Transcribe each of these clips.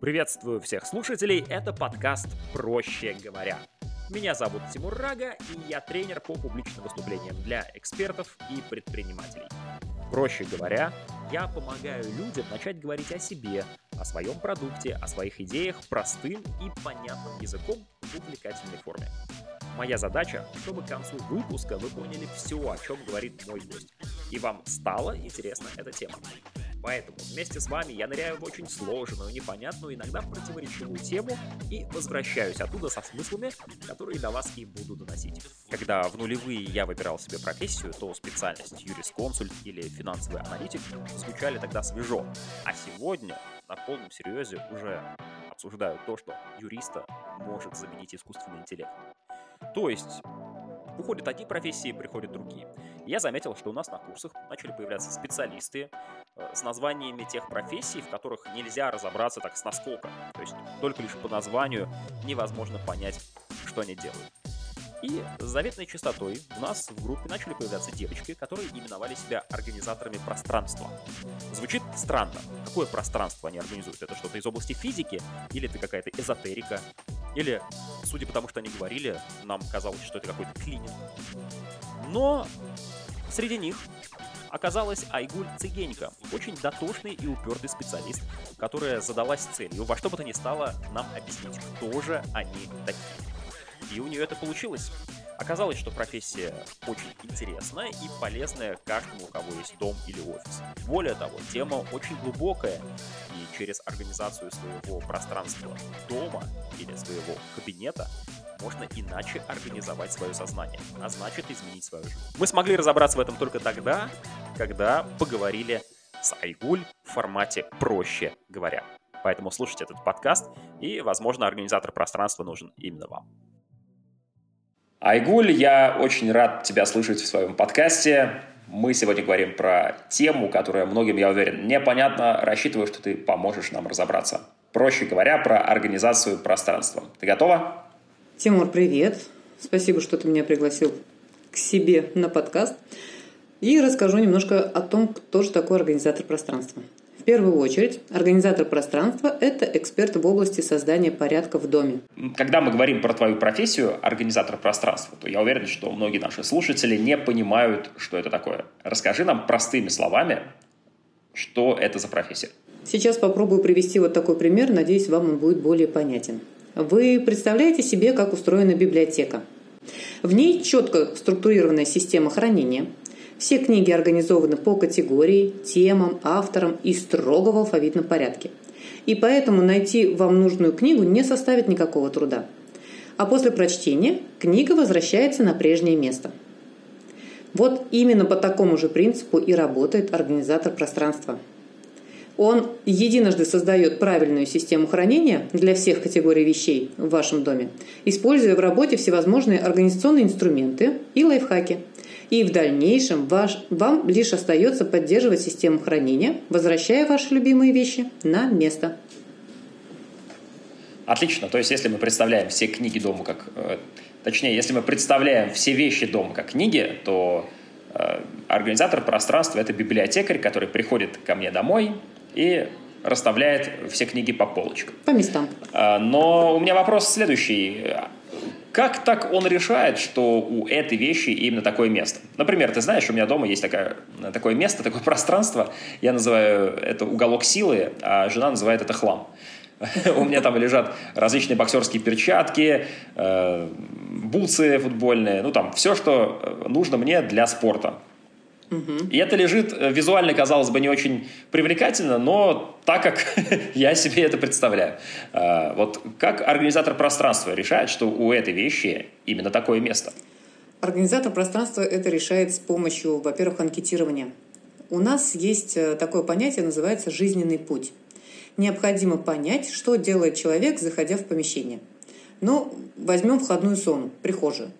Приветствую всех слушателей, это подкаст «Проще говоря». Меня зовут Тимур Рага, и я тренер по публичным выступлениям для экспертов и предпринимателей. Проще говоря, я помогаю людям начать говорить о себе, о своем продукте, о своих идеях простым и понятным языком в увлекательной форме. Моя задача, чтобы к концу выпуска вы поняли все, о чем говорит мой гость, и вам стала интересна эта тема. Поэтому вместе с вами я ныряю в очень сложную, непонятную, иногда противоречивую тему и возвращаюсь оттуда со смыслами, которые до вас и буду доносить. Когда в нулевые я выбирал себе профессию, то специальность юрисконсульт или финансовый аналитик звучали тогда свежо. А сегодня на полном серьезе уже обсуждаю то, что юриста может заменить искусственный интеллект. То есть Уходят одни профессии, приходят другие. Я заметил, что у нас на курсах начали появляться специалисты э, с названиями тех профессий, в которых нельзя разобраться так с наскока. То есть только лишь по названию невозможно понять, что они делают. И с заветной частотой у нас в группе начали появляться девочки, которые именовали себя организаторами пространства. Звучит странно. Какое пространство они организуют? Это что-то из области физики? Или это какая-то эзотерика? Или, судя по тому, что они говорили, нам казалось, что это какой-то клининг. Но среди них оказалась Айгуль Цыгенько, очень дотошный и упертый специалист, которая задалась целью во что бы то ни стало нам объяснить, кто же они такие. И у нее это получилось. Оказалось, что профессия очень интересная и полезная каждому, у кого есть дом или офис. Более того, тема очень глубокая, и через организацию своего пространства дома или своего кабинета можно иначе организовать свое сознание, а значит изменить свою жизнь. Мы смогли разобраться в этом только тогда, когда поговорили с Айгуль в формате «проще говоря». Поэтому слушайте этот подкаст, и, возможно, организатор пространства нужен именно вам. Айгуль, я очень рад тебя слышать в своем подкасте. Мы сегодня говорим про тему, которая многим, я уверен, непонятна. Рассчитываю, что ты поможешь нам разобраться. Проще говоря, про организацию пространства. Ты готова? Тимур, привет. Спасибо, что ты меня пригласил к себе на подкаст. И расскажу немножко о том, кто же такой организатор пространства. В первую очередь, организатор пространства – это эксперт в области создания порядка в доме. Когда мы говорим про твою профессию, организатор пространства, то я уверен, что многие наши слушатели не понимают, что это такое. Расскажи нам простыми словами, что это за профессия. Сейчас попробую привести вот такой пример, надеюсь, вам он будет более понятен. Вы представляете себе, как устроена библиотека. В ней четко структурированная система хранения – все книги организованы по категории, темам, авторам и строго в алфавитном порядке. И поэтому найти вам нужную книгу не составит никакого труда. А после прочтения книга возвращается на прежнее место. Вот именно по такому же принципу и работает организатор пространства. Он единожды создает правильную систему хранения для всех категорий вещей в вашем доме, используя в работе всевозможные организационные инструменты и лайфхаки – и в дальнейшем ваш, вам лишь остается поддерживать систему хранения, возвращая ваши любимые вещи на место. Отлично. То есть, если мы представляем все книги дома как... Э, точнее, если мы представляем все вещи дома как книги, то э, организатор пространства – это библиотекарь, который приходит ко мне домой и расставляет все книги по полочкам. По местам. Э, но у меня вопрос следующий. Как так он решает, что у этой вещи именно такое место? Например, ты знаешь, у меня дома есть такое, такое место, такое пространство, я называю это уголок силы, а жена называет это хлам. У меня там лежат различные боксерские перчатки, э, бутсы футбольные, ну там все, что нужно мне для спорта. И это лежит э, визуально, казалось бы, не очень привлекательно, но так, как я себе это представляю. А, вот как организатор пространства решает, что у этой вещи именно такое место? Организатор пространства это решает с помощью, во-первых, анкетирования. У нас есть э, такое понятие, называется жизненный путь. Необходимо понять, что делает человек, заходя в помещение. Ну, возьмем входную зону, прихожую.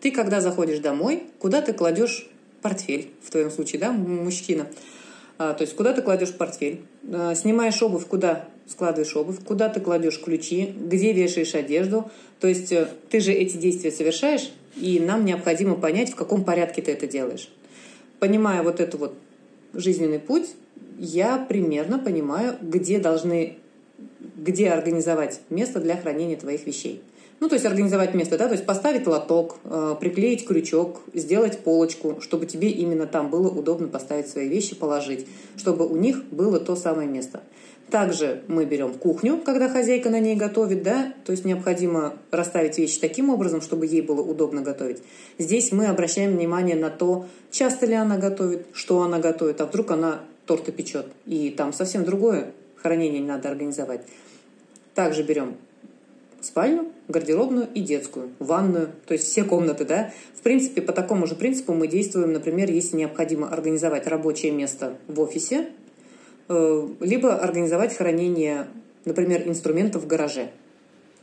Ты, когда заходишь домой, куда ты кладешь портфель, в твоем случае, да, мужчина. А, то есть куда ты кладешь портфель, а, снимаешь обувь, куда складываешь обувь, куда ты кладешь ключи, где вешаешь одежду. То есть э, ты же эти действия совершаешь, и нам необходимо понять, в каком порядке ты это делаешь. Понимая вот этот вот жизненный путь, я примерно понимаю, где должны где организовать место для хранения твоих вещей. Ну, то есть организовать место, да, то есть поставить лоток, э, приклеить крючок, сделать полочку, чтобы тебе именно там было удобно поставить свои вещи, положить, чтобы у них было то самое место. Также мы берем кухню, когда хозяйка на ней готовит, да, то есть необходимо расставить вещи таким образом, чтобы ей было удобно готовить. Здесь мы обращаем внимание на то, часто ли она готовит, что она готовит, а вдруг она торты печет, и там совсем другое хранение надо организовать. Также берем спальню, гардеробную и детскую, ванную, то есть все комнаты, да. В принципе, по такому же принципу мы действуем, например, если необходимо организовать рабочее место в офисе, э, либо организовать хранение, например, инструментов в гараже.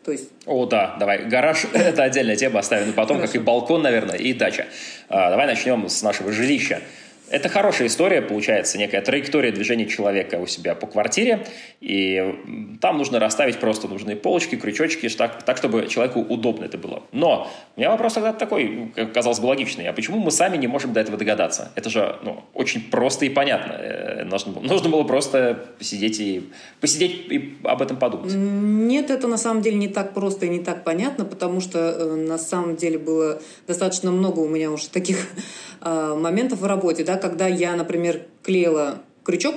То есть... О, да, давай. Гараж – это отдельная тема, оставим на потом, Хорошо. как и балкон, наверное, и дача. А, давай начнем с нашего жилища. Это хорошая история, получается, некая траектория движения человека у себя по квартире, и там нужно расставить просто нужные полочки, крючочки, так, так чтобы человеку удобно это было. Но у меня вопрос тогда такой, казалось бы, логичный. А почему мы сами не можем до этого догадаться? Это же ну, очень просто и понятно. Э, нужно, нужно было просто посидеть и, посидеть и об этом подумать. Нет, это на самом деле не так просто и не так понятно, потому что э, на самом деле было достаточно много у меня уже таких э, моментов в работе, да, когда я, например, клеила крючок,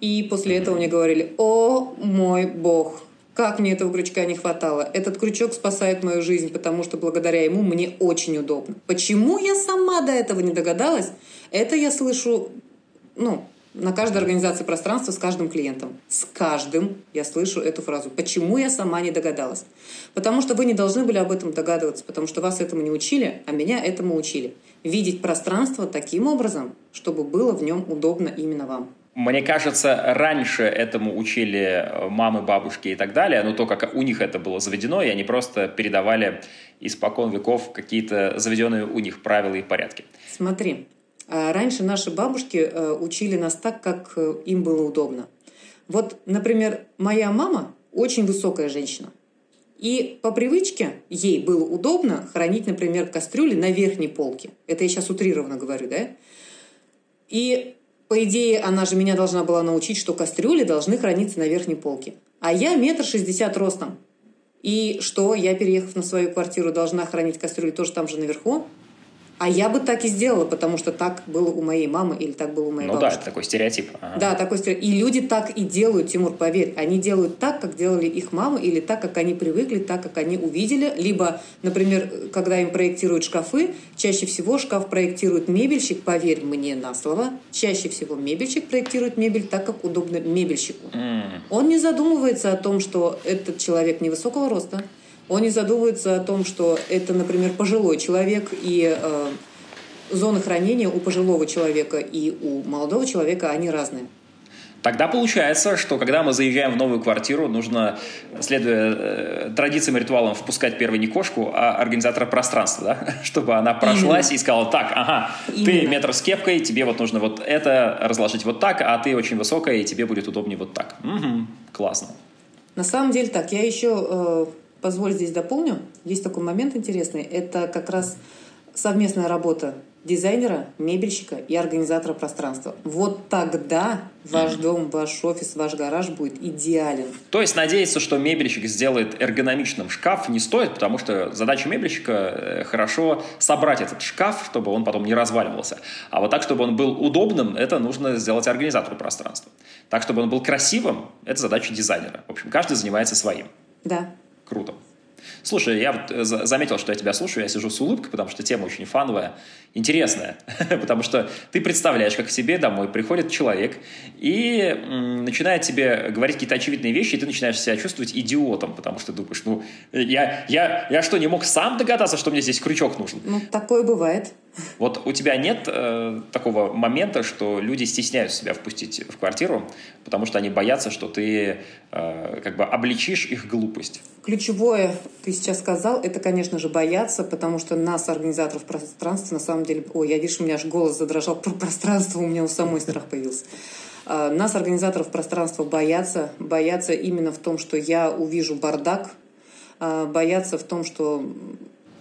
и после этого мне говорили, о мой бог, как мне этого крючка не хватало. Этот крючок спасает мою жизнь, потому что благодаря ему мне очень удобно. Почему я сама до этого не догадалась, это я слышу, ну, на каждой организации пространства с каждым клиентом. С каждым я слышу эту фразу. Почему я сама не догадалась? Потому что вы не должны были об этом догадываться, потому что вас этому не учили, а меня этому учили. Видеть пространство таким образом, чтобы было в нем удобно именно вам. Мне кажется, раньше этому учили э, мамы, бабушки и так далее, но то, как у них это было заведено, и они просто передавали испокон веков какие-то заведенные у них правила и порядки. Смотри, раньше наши бабушки э, учили нас так, как э, им было удобно. Вот, например, моя мама очень высокая женщина. И по привычке ей было удобно хранить, например, кастрюли на верхней полке. Это я сейчас утрированно говорю, да? И по идее, она же меня должна была научить, что кастрюли должны храниться на верхней полке. А я метр шестьдесят ростом. И что, я, переехав на свою квартиру, должна хранить кастрюли тоже там же наверху? А я бы так и сделала, потому что так было у моей мамы или так было у моей ну бабушки. Ну да, это такой стереотип. Ага. Да, такой стереотип. И люди так и делают, Тимур, поверь. Они делают так, как делали их мамы, или так, как они привыкли, так, как они увидели. Либо, например, когда им проектируют шкафы, чаще всего шкаф проектирует мебельщик, поверь мне на слово, чаще всего мебельщик проектирует мебель так, как удобно мебельщику. Mm. Он не задумывается о том, что этот человек невысокого роста, он не задумывается о том, что это, например, пожилой человек, и э, зоны хранения у пожилого человека и у молодого человека, они разные. Тогда получается, что когда мы заезжаем в новую квартиру, нужно, следуя э, традициям и ритуалам, впускать первой не кошку, а организатора пространства, да? чтобы она прошлась Именно. и сказала, так, ага, Именно. ты метр с кепкой, тебе вот нужно вот это разложить вот так, а ты очень высокая, и тебе будет удобнее вот так. Угу, классно. На самом деле так, я еще, э, позволь здесь дополню, есть такой момент интересный, это как раз совместная работа дизайнера, мебельщика и организатора пространства. Вот тогда ваш дом, ваш офис, ваш гараж будет идеален. То есть надеяться, что мебельщик сделает эргономичным шкаф не стоит, потому что задача мебельщика э, хорошо собрать этот шкаф, чтобы он потом не разваливался. А вот так, чтобы он был удобным, это нужно сделать организатору пространства. Так, чтобы он был красивым, это задача дизайнера. В общем, каждый занимается своим. Да. Круто. Слушай, я вот э, заметил, что я тебя слушаю, я сижу с улыбкой, потому что тема очень фановая, интересная, потому что ты представляешь, как к себе домой приходит человек и начинает тебе говорить какие-то очевидные вещи, и ты начинаешь себя чувствовать идиотом, потому что думаешь, ну, я, я, я что, не мог сам догадаться, что мне здесь крючок нужен? Ну, такое бывает. Вот у тебя нет э, такого момента, что люди стесняются себя впустить в квартиру, потому что они боятся, что ты э, как бы обличишь их глупость? Ключевое, ты сейчас сказал, это, конечно же, бояться, потому что нас, организаторов пространства, на самом деле... Ой, я вижу, у меня аж голос задрожал про пространство, у меня у самой страх появился. А, нас, организаторов пространства, боятся. Боятся именно в том, что я увижу бардак, а, боятся в том, что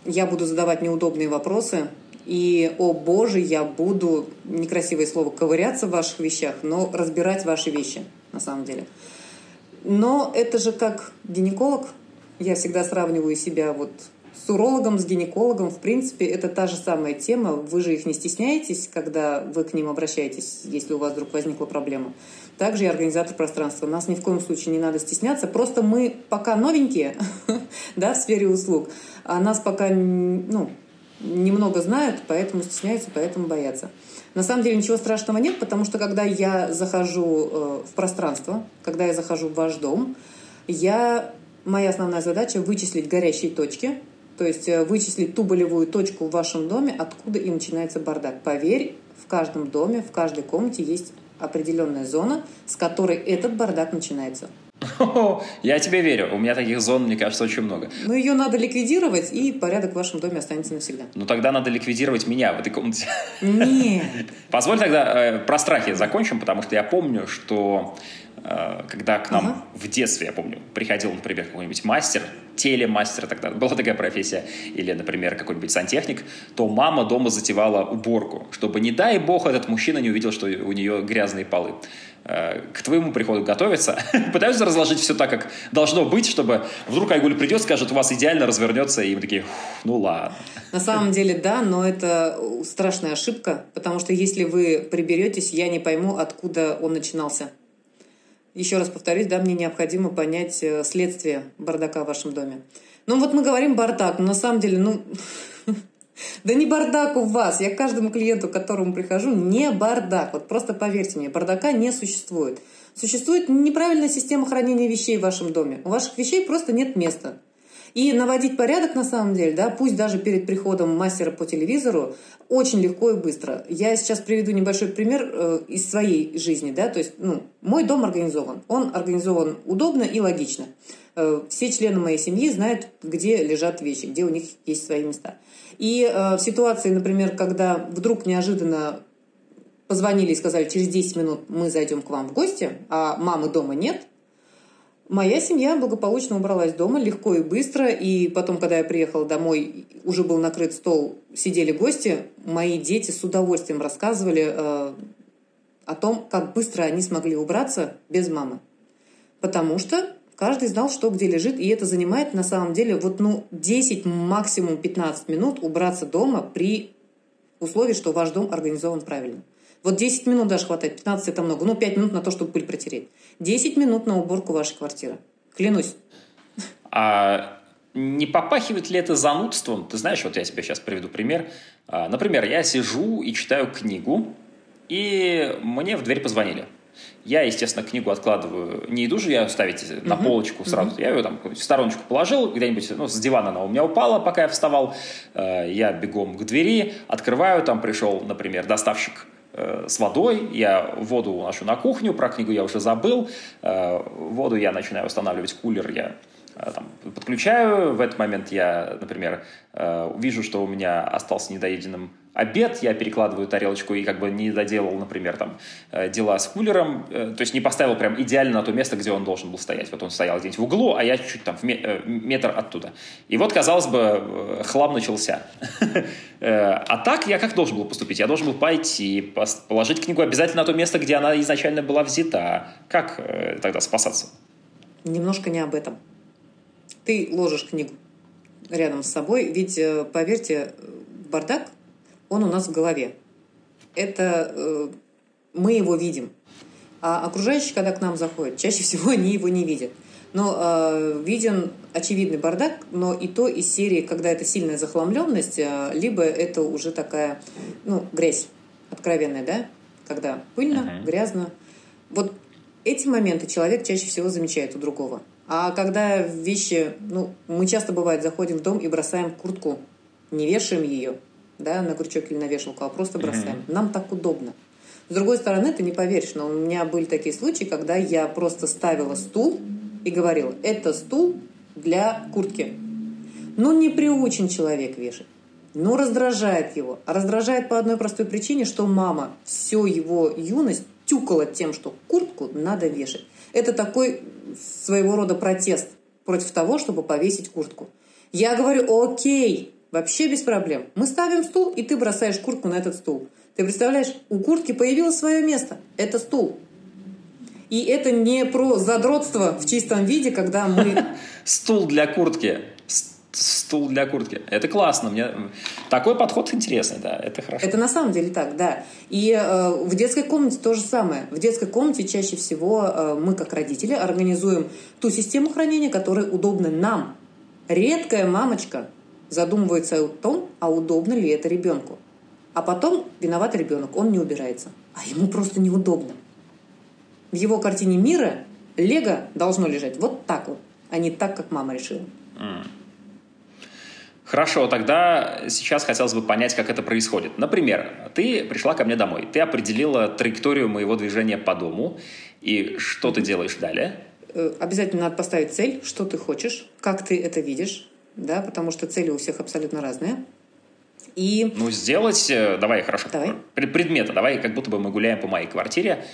я буду задавать неудобные вопросы, и, о боже, я буду, некрасивое слово, ковыряться в ваших вещах, но разбирать ваши вещи, на самом деле. Но это же как гинеколог. Я всегда сравниваю себя вот с урологом, с гинекологом. В принципе, это та же самая тема. Вы же их не стесняетесь, когда вы к ним обращаетесь, если у вас вдруг возникла проблема. Также и организатор пространства. Нас ни в коем случае не надо стесняться. Просто мы пока новенькие да, в сфере услуг, а нас пока ну, немного знают, поэтому стесняются, поэтому боятся. На самом деле ничего страшного нет, потому что когда я захожу э, в пространство, когда я захожу в ваш дом, я, моя основная задача вычислить горящие точки, то есть э, вычислить ту болевую точку в вашем доме, откуда и начинается бардак. Поверь, в каждом доме, в каждой комнате есть определенная зона, с которой этот бардак начинается. Я тебе верю. У меня таких зон, мне кажется, очень много. Ну, ее надо ликвидировать, и порядок в вашем доме останется навсегда. Ну, тогда надо ликвидировать меня в этой комнате. Нет. Позволь тогда э, про страхи закончим, потому что я помню, что когда к нам ага. в детстве, я помню, приходил, например, какой-нибудь мастер, телемастер тогда, была такая профессия, или, например, какой-нибудь сантехник, то мама дома затевала уборку, чтобы, не дай бог, этот мужчина не увидел, что у нее грязные полы. Э, к твоему приходу готовятся, пытаются разложить все так, как должно быть, чтобы вдруг Айгуль придет, скажет, у вас идеально развернется, и мы такие, ну ладно. На самом деле, да, но это страшная ошибка, потому что если вы приберетесь, я не пойму, откуда он начинался. Еще раз повторюсь, да, мне необходимо понять э, следствие бардака в вашем доме. Ну вот мы говорим бардак, но на самом деле, ну, Да не бардак у вас. Я каждому клиенту, к которому прихожу, не бардак. Вот просто поверьте мне, бардака не существует. Существует неправильная система хранения вещей в вашем доме. У ваших вещей просто нет места. И наводить порядок на самом деле, да, пусть даже перед приходом мастера по телевизору, очень легко и быстро. Я сейчас приведу небольшой пример э, из своей жизни, да, то есть, ну, мой дом организован. Он организован удобно и логично. Э, все члены моей семьи знают, где лежат вещи, где у них есть свои места. И э, в ситуации, например, когда вдруг неожиданно позвонили и сказали, через 10 минут мы зайдем к вам в гости, а мамы дома нет, Моя семья благополучно убралась дома легко и быстро, и потом, когда я приехала домой, уже был накрыт стол, сидели гости, мои дети с удовольствием рассказывали э, о том, как быстро они смогли убраться без мамы. Потому что Каждый знал, что где лежит, и это занимает на самом деле вот ну 10, максимум 15 минут убраться дома при условии, что ваш дом организован правильно. Вот 10 минут даже хватает, 15 это много, ну 5 минут на то, чтобы пыль протереть. 10 минут на уборку вашей квартиры. Клянусь. А не попахивает ли это занудством? Ты знаешь, вот я тебе сейчас приведу пример. А, например, я сижу и читаю книгу, и мне в дверь позвонили. Я, естественно, книгу откладываю. Не иду же я ставить на uh-huh. полочку сразу. Uh-huh. Я ее там в стороночку положил, где-нибудь ну, с дивана она у меня упала, пока я вставал. Э, я бегом к двери, открываю, там пришел, например, доставщик с водой, я воду уношу на кухню, про книгу я уже забыл, э, воду я начинаю устанавливать, кулер я там, подключаю, в этот момент я, например, вижу, что у меня остался недоеденным обед, я перекладываю тарелочку и как бы не доделал, например, там э, дела с кулером, э, то есть не поставил прям идеально на то место, где он должен был стоять. Вот он стоял где-нибудь в углу, а я чуть-чуть там в э, метр оттуда. И вот, казалось бы, хлам начался. А так я как должен был поступить? Я должен был пойти, положить книгу обязательно на то место, где она изначально была взята. Как тогда спасаться? Немножко не об этом. Ты ложишь книгу рядом с собой, ведь, поверьте, бардак он у нас в голове. Это э, мы его видим. А окружающие, когда к нам заходят, чаще всего они его не видят. Но э, виден очевидный бардак, но и то из серии, когда это сильная захламленность, э, либо это уже такая, ну, грязь откровенная, да, когда пыльно, uh-huh. грязно. Вот эти моменты человек чаще всего замечает у другого. А когда вещи, ну, мы часто бывает заходим в дом и бросаем куртку, не вешаем ее, да, на крючок или на вешалку, а просто бросаем. Mm-hmm. Нам так удобно. С другой стороны, ты не поверишь, но у меня были такие случаи, когда я просто ставила стул и говорила, это стул для куртки. Ну, не приучен человек вешать. Ну, раздражает его. А раздражает по одной простой причине, что мама всю его юность тюкала тем, что куртку надо вешать. Это такой своего рода протест против того, чтобы повесить куртку. Я говорю, окей, Вообще без проблем. Мы ставим стул, и ты бросаешь куртку на этот стул. Ты представляешь, у куртки появилось свое место. Это стул. И это не про задротство в чистом виде, когда мы... Стул для куртки. Стул для куртки. Это классно. Мне... Такой подход интересный, да, это хорошо. Это на самом деле так, да. И э, в детской комнате то же самое. В детской комнате чаще всего э, мы, как родители, организуем ту систему хранения, которая удобна нам. Редкая мамочка задумывается о том, а удобно ли это ребенку. А потом виноват ребенок, он не убирается. А ему просто неудобно. В его картине мира лего должно лежать вот так вот, а не так, как мама решила. Хорошо, тогда сейчас хотелось бы понять, как это происходит. Например, ты пришла ко мне домой, ты определила траекторию моего движения по дому, и что ты делаешь далее? Э, обязательно надо поставить цель, что ты хочешь, как ты это видишь, да, потому что цели у всех абсолютно разные. И... Ну, сделать, э, давай, хорошо, давай. предмета, давай, как будто бы мы гуляем по моей квартире.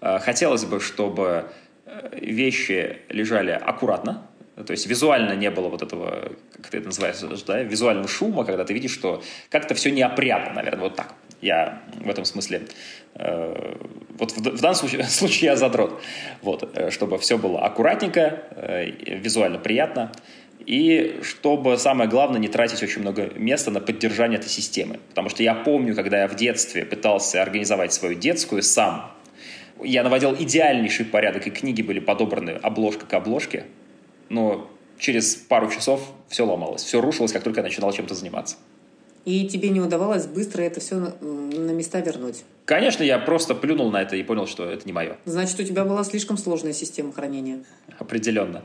Э, хотелось бы, чтобы э, вещи лежали аккуратно, то есть визуально не было вот этого, как ты это называешь, да, визуального шума, когда ты видишь, что как-то все неопрятно, наверное, вот так. Я в этом смысле, э, вот в, в данном случае, случае я задрот, вот, чтобы все было аккуратненько, э, визуально приятно, и чтобы, самое главное, не тратить очень много места на поддержание этой системы. Потому что я помню, когда я в детстве пытался организовать свою детскую сам, я наводил идеальнейший порядок, и книги были подобраны обложка к обложке, но через пару часов все ломалось, все рушилось, как только я начинал чем-то заниматься. И тебе не удавалось быстро это все на, места вернуть? Конечно, я просто плюнул на это и понял, что это не мое. Значит, у тебя была слишком сложная система хранения. Определенно.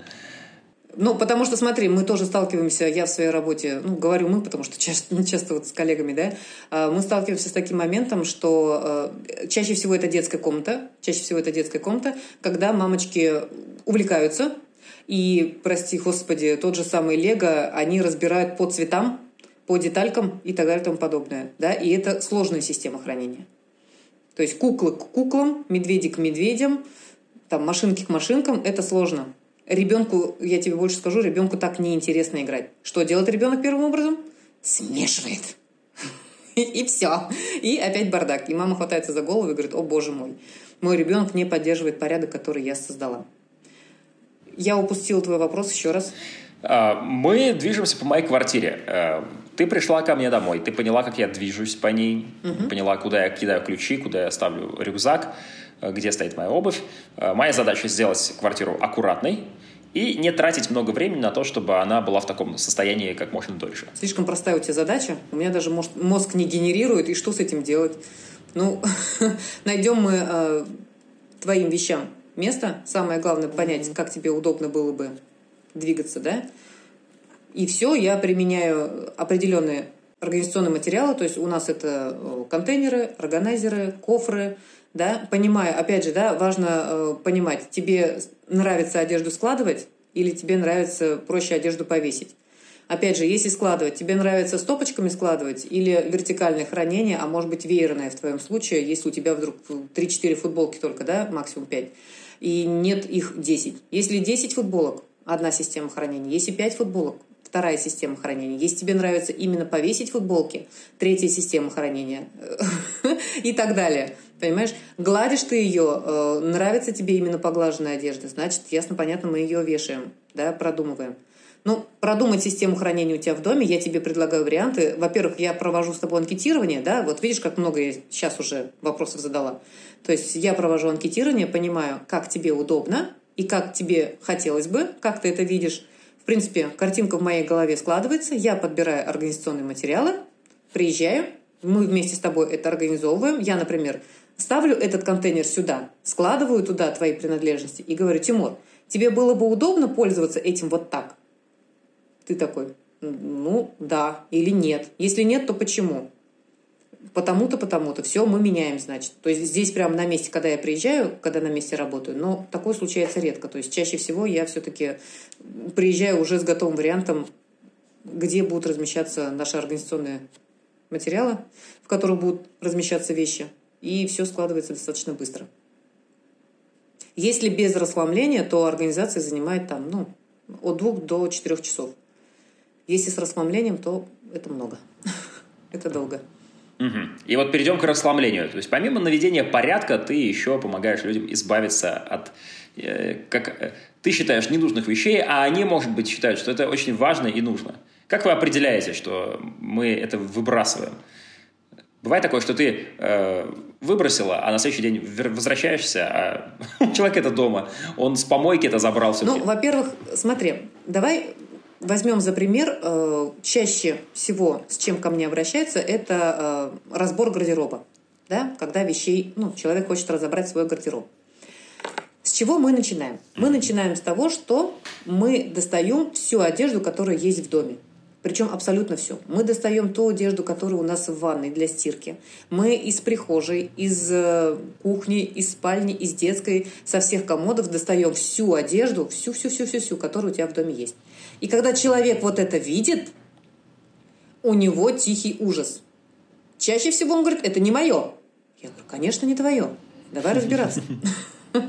Ну, потому что, смотри, мы тоже сталкиваемся, я в своей работе, ну, говорю мы, потому что часто, часто вот с коллегами, да, а, мы сталкиваемся с таким моментом, что э, чаще всего это детская комната, чаще всего это детская комната, когда мамочки увлекаются, и, прости господи, тот же самый Лего, они разбирают по цветам, по деталькам и так далее и тому подобное, да, и это сложная система хранения. То есть куклы к куклам, медведи к медведям, там машинки к машинкам, это сложно. Ребенку, я тебе больше скажу, ребенку так неинтересно играть. Что делает ребенок первым образом? Смешивает. И все. И опять бардак. И мама хватается за голову и говорит, о боже мой, мой ребенок не поддерживает порядок, который я создала. Я упустила твой вопрос еще раз. А, мы движемся по моей квартире. Ты пришла ко мне домой, ты поняла, как я движусь по ней, угу. поняла, куда я кидаю ключи, куда я ставлю рюкзак, э, где стоит моя обувь. Э, моя задача сделать квартиру аккуратной, и не тратить много времени на то, чтобы она была в таком состоянии как можно дольше. Слишком простая у тебя задача. У меня даже может, мозг не генерирует, и что с этим делать? Ну, найдем мы э, твоим вещам место. Самое главное понять, как тебе удобно было бы двигаться, да? И все, я применяю определенные организационные материалы, то есть у нас это э, контейнеры, органайзеры, кофры, да, понимаю, опять же, да, важно э, понимать, тебе нравится одежду складывать или тебе нравится проще одежду повесить. Опять же, если складывать, тебе нравится стопочками складывать или вертикальное хранение, а может быть веерное в твоем случае, если у тебя вдруг 3-4 футболки только, да, максимум 5, и нет их 10. Если 10 футболок, одна система хранения, если 5 футболок, вторая система хранения. Если тебе нравится именно повесить футболки, третья система хранения и так далее. Понимаешь? Гладишь ты ее, э, нравится тебе именно поглаженная одежда, значит, ясно, понятно, мы ее вешаем, да, продумываем. Ну, продумать систему хранения у тебя в доме, я тебе предлагаю варианты. Во-первых, я провожу с тобой анкетирование, да, вот видишь, как много я сейчас уже вопросов задала. То есть я провожу анкетирование, понимаю, как тебе удобно и как тебе хотелось бы, как ты это видишь, в принципе, картинка в моей голове складывается, я подбираю организационные материалы, приезжаю, мы вместе с тобой это организовываем. Я, например, ставлю этот контейнер сюда, складываю туда твои принадлежности и говорю, Тимур, тебе было бы удобно пользоваться этим вот так? Ты такой, ну, да или нет. Если нет, то почему? Потому-то, потому-то. Все, мы меняем, значит. То есть здесь прямо на месте, когда я приезжаю, когда на месте работаю, но такое случается редко. То есть чаще всего я все-таки приезжаю уже с готовым вариантом, где будут размещаться наши организационные материалы, в которых будут размещаться вещи. И все складывается достаточно быстро. Если без расхламления, то организация занимает там, ну, от двух до четырех часов. Если с расхламлением, то это много. это долго. Угу. И вот перейдем к расслаблению. То есть помимо наведения порядка, ты еще помогаешь людям избавиться от, э, как э, ты считаешь, ненужных вещей, а они, может быть, считают, что это очень важно и нужно. Как вы определяете, что мы это выбрасываем? Бывает такое, что ты э, выбросила, а на следующий день возвращаешься, а человек это дома, он с помойки это забрал все-таки. Ну, во-первых, смотри, давай возьмем за пример, э, чаще всего, с чем ко мне обращаются, это э, разбор гардероба. Да? Когда вещей, ну, человек хочет разобрать свой гардероб. С чего мы начинаем? Мы начинаем с того, что мы достаем всю одежду, которая есть в доме. Причем абсолютно все. Мы достаем ту одежду, которая у нас в ванной для стирки. Мы из прихожей, из э, кухни, из спальни, из детской, со всех комодов достаем всю одежду, всю-всю-всю-всю, которая у тебя в доме есть. И когда человек вот это видит, у него тихий ужас. Чаще всего он говорит, это не мое. Я говорю, конечно, не твое. Давай разбираться.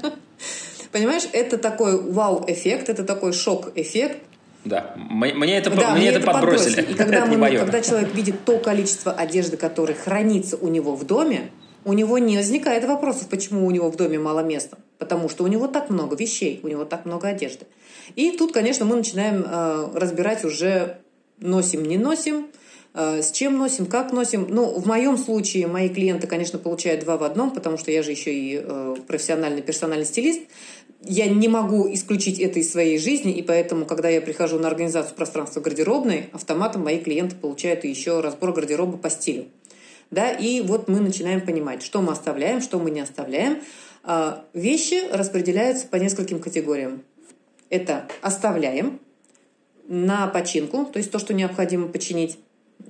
Понимаешь, это такой вау-эффект, это такой шок-эффект, да, мне это, да, мне это, это подбросили. подбросили. И когда, мы, когда человек видит то количество одежды, которое хранится у него в доме, у него не возникает вопросов, почему у него в доме мало места. Потому что у него так много вещей, у него так много одежды. И тут, конечно, мы начинаем э, разбирать уже носим, не носим, э, с чем носим, как носим. Ну, в моем случае мои клиенты, конечно, получают два в одном, потому что я же еще и э, профессиональный персональный стилист я не могу исключить это из своей жизни, и поэтому, когда я прихожу на организацию пространства гардеробной, автоматом мои клиенты получают еще разбор гардероба по стилю. Да, и вот мы начинаем понимать, что мы оставляем, что мы не оставляем. Вещи распределяются по нескольким категориям. Это оставляем на починку, то есть то, что необходимо починить,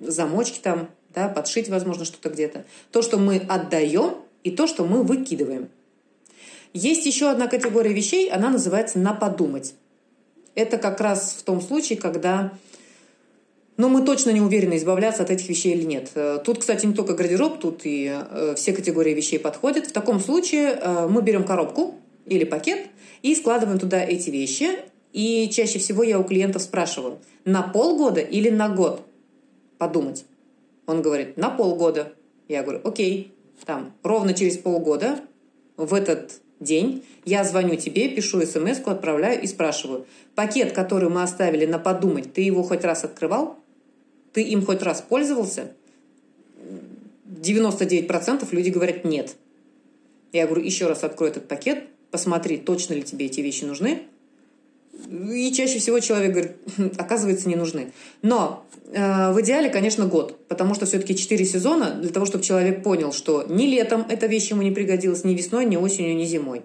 замочки там, да, подшить, возможно, что-то где-то. То, что мы отдаем, и то, что мы выкидываем – есть еще одна категория вещей, она называется «на подумать». Это как раз в том случае, когда но ну, мы точно не уверены, избавляться от этих вещей или нет. Э, тут, кстати, не только гардероб, тут и э, все категории вещей подходят. В таком случае э, мы берем коробку или пакет и складываем туда эти вещи. И чаще всего я у клиентов спрашиваю, на полгода или на год подумать? Он говорит, на полгода. Я говорю, окей, там, ровно через полгода в этот день, я звоню тебе, пишу смс отправляю и спрашиваю, пакет, который мы оставили на подумать, ты его хоть раз открывал? Ты им хоть раз пользовался? 99% люди говорят нет. Я говорю, еще раз открой этот пакет, посмотри, точно ли тебе эти вещи нужны. И чаще всего человек говорит, «Хм, оказывается, не нужны. Но э, в идеале, конечно, год, потому что все-таки 4 сезона для того, чтобы человек понял, что ни летом эта вещь ему не пригодилась, ни весной, ни осенью, ни зимой.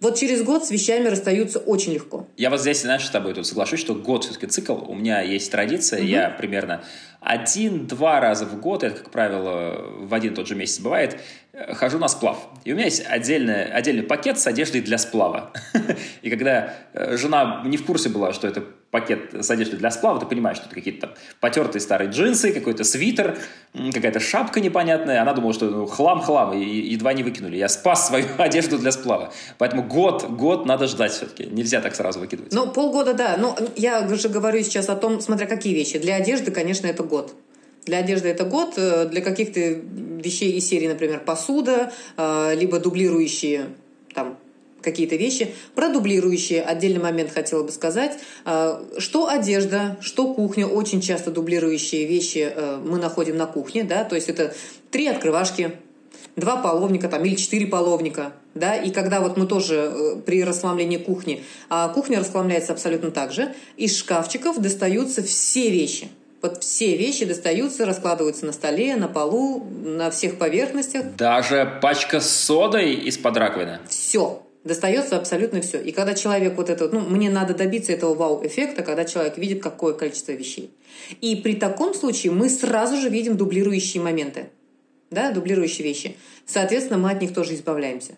Вот через год с вещами расстаются очень легко. Я вот здесь, знаешь, с тобой тут соглашусь, что год все-таки цикл. У меня есть традиция, угу. я примерно один-два раза в год, это, как правило, в один тот же месяц бывает, э, хожу на сплав. И у меня есть отдельный, отдельный пакет с одеждой для сплава. И когда э, жена не в курсе была, что это пакет с одеждой для сплава, ты понимаешь, что это какие-то потертые старые джинсы, какой-то свитер, какая-то шапка непонятная. Она думала, что ну, хлам-хлам, и едва не выкинули. Я спас свою одежду для сплава. Поэтому год, год надо ждать все-таки. Нельзя так сразу выкидывать. Ну, полгода, да. Но я же говорю сейчас о том, смотря какие вещи. Для одежды, конечно, это год. Для одежды это год, э, для каких-то вещей из серии, например, посуда, э, либо дублирующие там какие-то вещи. Про дублирующие отдельный момент хотела бы сказать. Э, что одежда, что кухня, очень часто дублирующие вещи мы находим на кухне, да, то есть это три открывашки, два половника там, или четыре половника. Да? И когда вот мы тоже при расхламлении кухни, а кухня расхламляется абсолютно так же, из шкафчиков достаются все вещи – вот все вещи достаются, раскладываются на столе, на полу, на всех поверхностях. Даже пачка с содой из-под раковины. Все. Достается абсолютно все. И когда человек вот это, ну, мне надо добиться этого вау-эффекта, когда человек видит какое количество вещей. И при таком случае мы сразу же видим дублирующие моменты. Да, дублирующие вещи. Соответственно, мы от них тоже избавляемся.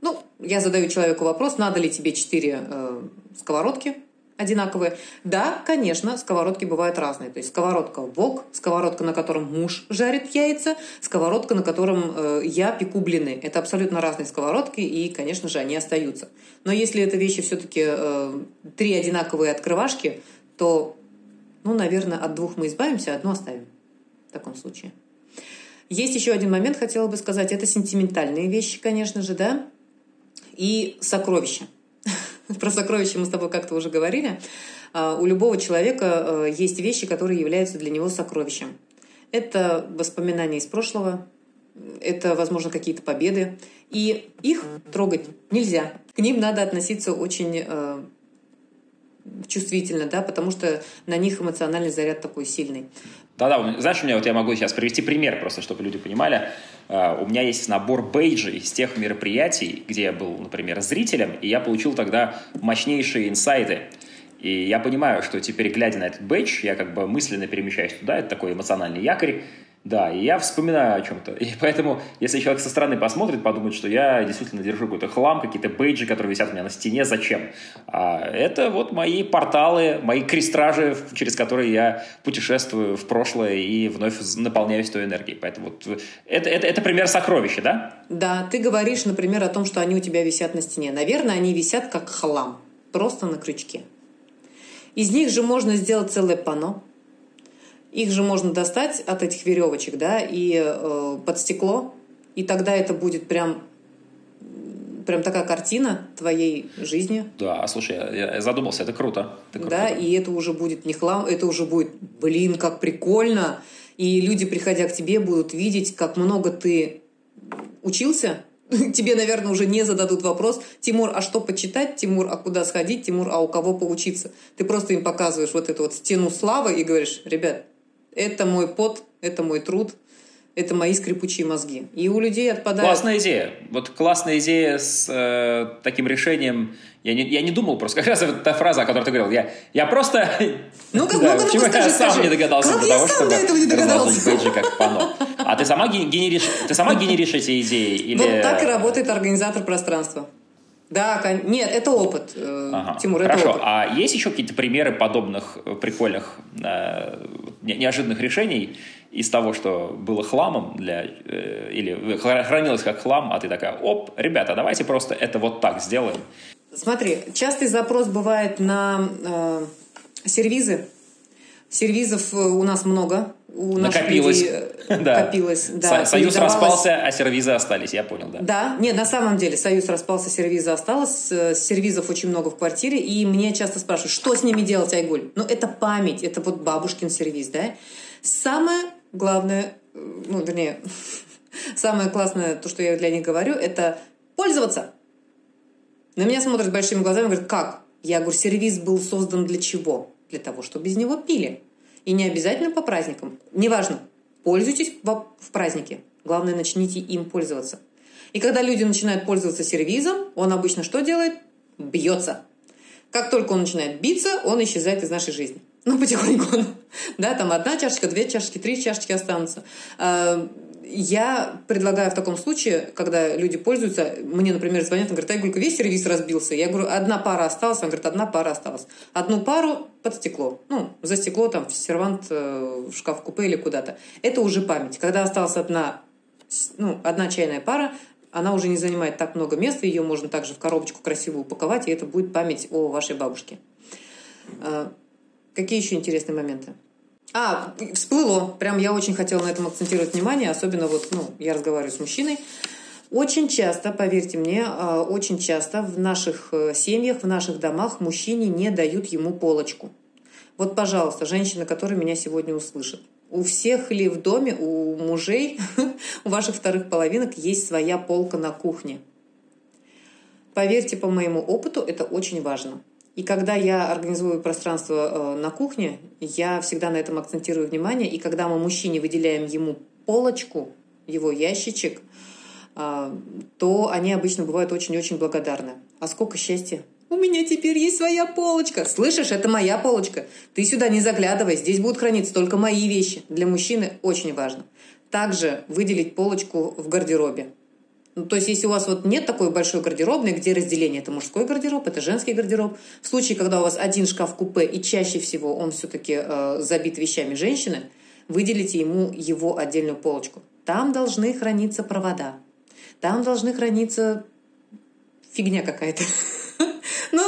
Ну, я задаю человеку вопрос, надо ли тебе четыре э, сковородки, одинаковые. Да, конечно, сковородки бывают разные. То есть сковородка вок, сковородка, на котором муж жарит яйца, сковородка, на котором э, я пеку блины. Это абсолютно разные сковородки, и, конечно же, они остаются. Но если это вещи все-таки э, три одинаковые открывашки, то, ну, наверное, от двух мы избавимся, а одну оставим в таком случае. Есть еще один момент, хотела бы сказать. Это сентиментальные вещи, конечно же, да, и сокровища. Про сокровища мы с тобой как-то уже говорили. А, у любого человека э, есть вещи, которые являются для него сокровищем. Это воспоминания из прошлого, это, возможно, какие-то победы. И их трогать нельзя. К ним надо относиться очень э, чувствительно, да, потому что на них эмоциональный заряд такой сильный. Да-да, знаешь, у меня вот я могу сейчас привести пример просто, чтобы люди понимали. Uh, у меня есть набор бейджей из тех мероприятий, где я был, например, зрителем, и я получил тогда мощнейшие инсайты. И я понимаю, что теперь, глядя на этот бейдж, я как бы мысленно перемещаюсь туда, это такой эмоциональный якорь, да, и я вспоминаю о чем-то. И поэтому, если человек со стороны посмотрит, подумает, что я действительно держу какой-то хлам, какие-то бейджи, которые висят у меня на стене, зачем? А это вот мои порталы, мои крестражи, через которые я путешествую в прошлое и вновь наполняюсь той энергией. Поэтому вот это, это, это пример сокровища, да? Да, ты говоришь, например, о том, что они у тебя висят на стене. Наверное, они висят как хлам, просто на крючке. Из них же можно сделать целое панно, их же можно достать от этих веревочек, да, и э, под стекло, и тогда это будет прям прям такая картина твоей жизни. Да, слушай, я, я задумался, это круто. это круто. Да, и это уже будет не хлам, это уже будет, блин, как прикольно. И люди, приходя к тебе, будут видеть, как много ты учился. Тебе, наверное, уже не зададут вопрос, Тимур, а что почитать? Тимур, а куда сходить? Тимур, а у кого поучиться? Ты просто им показываешь вот эту вот стену славы и говоришь, ребят, это мой пот, это мой труд, это мои скрипучие мозги. И у людей отпадает... Классная идея. Вот классная идея с э, таким решением. Я не, я не думал просто, как раз вот та фраза, о которой ты говорил. Я, я просто... Ну, как, да, ну, почему я сам скажи, не догадался как до того, чтобы разложить бейджи как панно. А ты сама генеришь, ты сама генеришь эти идеи? Или... Вот так и работает организатор пространства. Да, нет, это опыт, э, ага. Тимур, Хорошо. это опыт. А есть еще какие-то примеры подобных э, прикольных, э, неожиданных решений из того, что было хламом для или хранилось как хлам, а ты такая, оп, ребята, давайте просто это вот так сделаем. Смотри, частый запрос бывает на э, сервизы. Сервизов у нас много, у накопилось. Людей э, да. Копилось, да. Союз распался, а сервизы остались, я понял, да. Да, нет, на самом деле союз распался, сервизы осталось, э, сервизов очень много в квартире, и мне часто спрашивают, что с ними делать, Айгуль? Ну, это память, это вот бабушкин сервиз, да? Самое главное, э, ну, вернее, самое классное, то, что я для них говорю, это пользоваться. На меня смотрят большими глазами и говорят, как? Я говорю, сервиз был создан для чего? Для того, чтобы без него пили. И не обязательно по праздникам. Неважно, пользуйтесь в празднике. Главное, начните им пользоваться. И когда люди начинают пользоваться сервизом, он обычно что делает? Бьется. Как только он начинает биться, он исчезает из нашей жизни. Ну, потихоньку. Да, там одна чашечка, две чашечки, три чашечки останутся. Я предлагаю в таком случае, когда люди пользуются, мне, например, звонят, он говорит, Айгулька, весь сервис разбился. Я говорю, одна пара осталась, он говорит, одна пара осталась. Одну пару под стекло. Ну, за стекло, там, в сервант, э, в шкаф-купе или куда-то. Это уже память. Когда осталась одна, ну, одна чайная пара, она уже не занимает так много места, ее можно также в коробочку красиво упаковать, и это будет память о вашей бабушке. А, какие еще интересные моменты? А, всплыло. Прям я очень хотела на этом акцентировать внимание, особенно вот, ну, я разговариваю с мужчиной. Очень часто, поверьте мне, а, очень часто в наших э, семьях, в наших домах мужчине не дают ему полочку. Вот, пожалуйста, женщины, которые меня сегодня услышат. У всех ли в доме, у мужей, у ваших вторых половинок есть своя полка на кухне? Поверьте, по моему опыту, это очень важно. И когда я организую пространство э, на кухне, я всегда на этом акцентирую внимание. И когда мы мужчине выделяем ему полочку, его ящичек, э, то они обычно бывают очень-очень благодарны. А сколько счастья! У меня теперь есть своя полочка. Слышишь, это моя полочка. Ты сюда не заглядывай, здесь будут храниться только мои вещи. Для мужчины очень важно. Также выделить полочку в гардеробе. Ну, то есть, если у вас вот нет такой большой гардеробной, где разделение, это мужской гардероб, это женский гардероб. В случае, когда у вас один шкаф-купе, и чаще всего он все-таки э, забит вещами женщины, выделите ему его отдельную полочку. Там должны храниться провода. Там должны храниться фигня какая-то. Ну,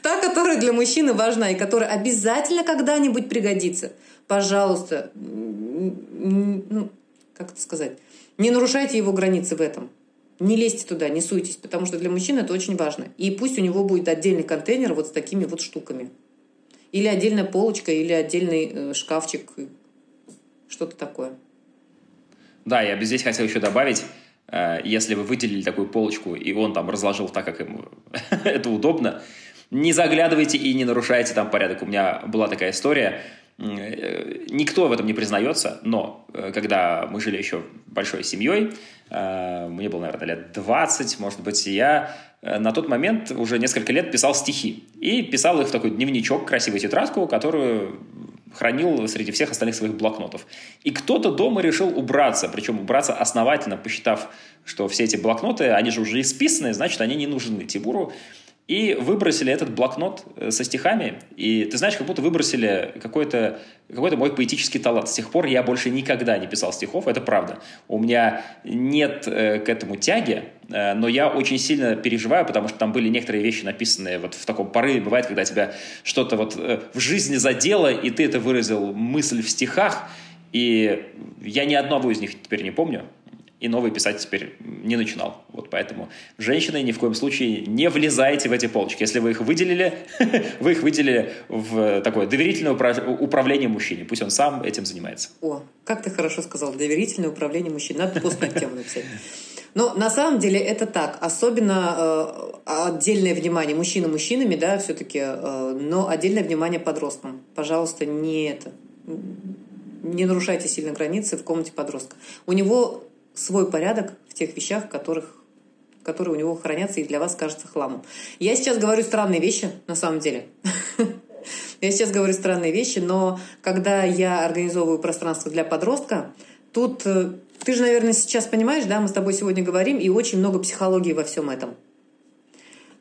та, которая для мужчины важна и которая обязательно когда-нибудь пригодится. Пожалуйста, ну, как это сказать? Не нарушайте его границы в этом. Не лезьте туда, не суйтесь, потому что для мужчин это очень важно. И пусть у него будет отдельный контейнер вот с такими вот штуками. Или отдельная полочка, или отдельный э, шкафчик, что-то такое. Да, я бы здесь хотел еще добавить, э, если вы выделили такую полочку, и он там разложил так, как ему это удобно, не заглядывайте и не нарушайте там порядок. У меня была такая история, э, никто в этом не признается, но когда мы жили еще большой семьей, мне было, наверное, лет 20, может быть, и я на тот момент уже несколько лет писал стихи. И писал их в такой дневничок, красивую тетрадку, которую хранил среди всех остальных своих блокнотов. И кто-то дома решил убраться, причем убраться основательно, посчитав, что все эти блокноты, они же уже исписаны, значит, они не нужны Тибуру и выбросили этот блокнот э, со стихами, и ты знаешь, как будто выбросили какой-то какой мой поэтический талант. С тех пор я больше никогда не писал стихов, это правда. У меня нет э, к этому тяги, э, но я очень сильно переживаю, потому что там были некоторые вещи написанные вот в таком порыве. Бывает, когда тебя что-то вот в жизни задело, и ты это выразил мысль в стихах, и я ни одного из них теперь не помню и новый писать теперь не начинал. Вот поэтому женщины ни в коем случае не влезайте в эти полочки. Если вы их выделили, вы их выделили в такое доверительное управление мужчине. Пусть он сам этим занимается. О, как ты хорошо сказал, доверительное управление мужчиной. Надо пост на тему написать. Но на самом деле это так. Особенно э, отдельное внимание мужчинам мужчинами, да, все-таки, э, но отдельное внимание подросткам. Пожалуйста, не это. Не нарушайте сильно границы в комнате подростка. У него свой порядок в тех вещах, которых, которые у него хранятся и для вас кажется хламом. Я сейчас говорю странные вещи, на самом деле. Я сейчас говорю странные вещи, но когда я организовываю пространство для подростка, тут э, ты же, наверное, сейчас понимаешь, да, мы с тобой сегодня говорим, и очень много психологии во всем этом.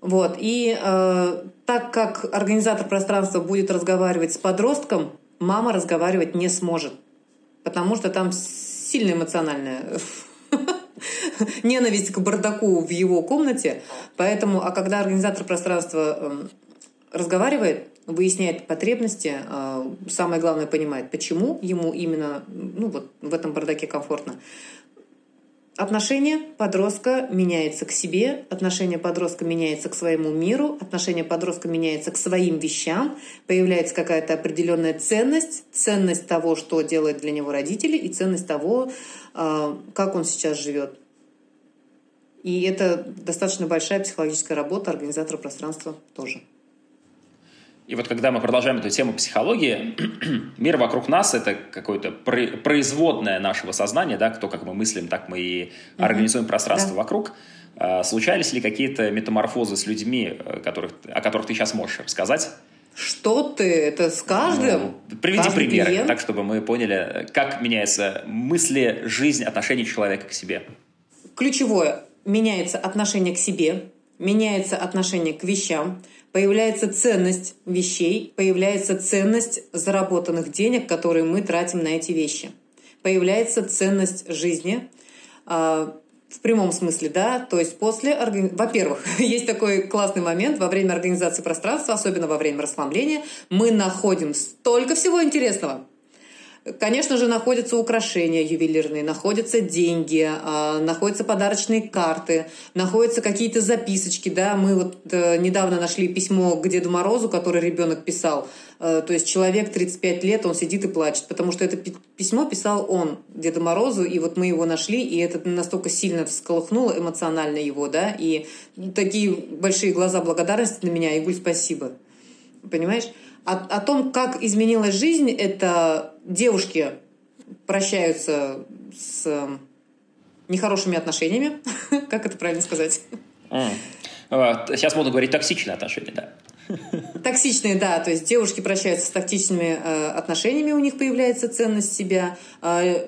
Вот. И э, так как организатор пространства будет разговаривать с подростком, мама разговаривать не сможет. Потому что там сильно эмоциональная ненависть к бардаку в его комнате. Поэтому, а когда организатор пространства эм, разговаривает, выясняет потребности, э, самое главное понимает, почему ему именно ну, вот в этом бардаке комфортно. Отношение подростка меняется к себе, отношение подростка меняется к своему миру, отношение подростка меняется к своим вещам, появляется какая-то определенная ценность, ценность того, что делают для него родители, и ценность того, а, как он сейчас живет. И это достаточно большая психологическая работа организатора пространства тоже. И вот когда мы продолжаем эту тему психологии, мир вокруг нас — это какое-то производное нашего сознания, да, кто как мы мыслим, так мы и организуем пространство да. вокруг. А, случались ли какие-то метаморфозы с людьми, э, которых, о которых ты сейчас можешь рассказать? Что ты? Это с каждым? Ну, приведи Каждый примеры, клиент? так чтобы мы поняли, как меняется мысли, жизнь, отношение человека к себе. Ключевое. Меняется отношение к себе, меняется отношение к вещам, появляется ценность вещей, появляется ценность заработанных денег, которые мы тратим на эти вещи. Появляется ценность жизни, а, в прямом смысле, да, то есть после, во-первых, есть такой классный момент во время организации пространства, особенно во время расслабления, мы находим столько всего интересного, Конечно же, находятся украшения ювелирные, находятся деньги, а, находятся подарочные карты, находятся какие-то записочки. Да? Мы вот э, недавно нашли письмо к Деду Морозу, которое ребенок писал. Э, то есть человек 35 лет, он сидит и плачет, потому что это письмо писал он Деду Морозу, и вот мы его нашли, и это настолько сильно всколыхнуло эмоционально его, да, и такие большие глаза благодарности на меня, Игуль, спасибо. Понимаешь? О, о том, как изменилась жизнь, это девушки прощаются с нехорошими отношениями. как это правильно сказать? Сейчас можно говорить токсичные отношения, да. Токсичные, да, то есть девушки прощаются с токсичными э, отношениями, у них появляется ценность себя. Э,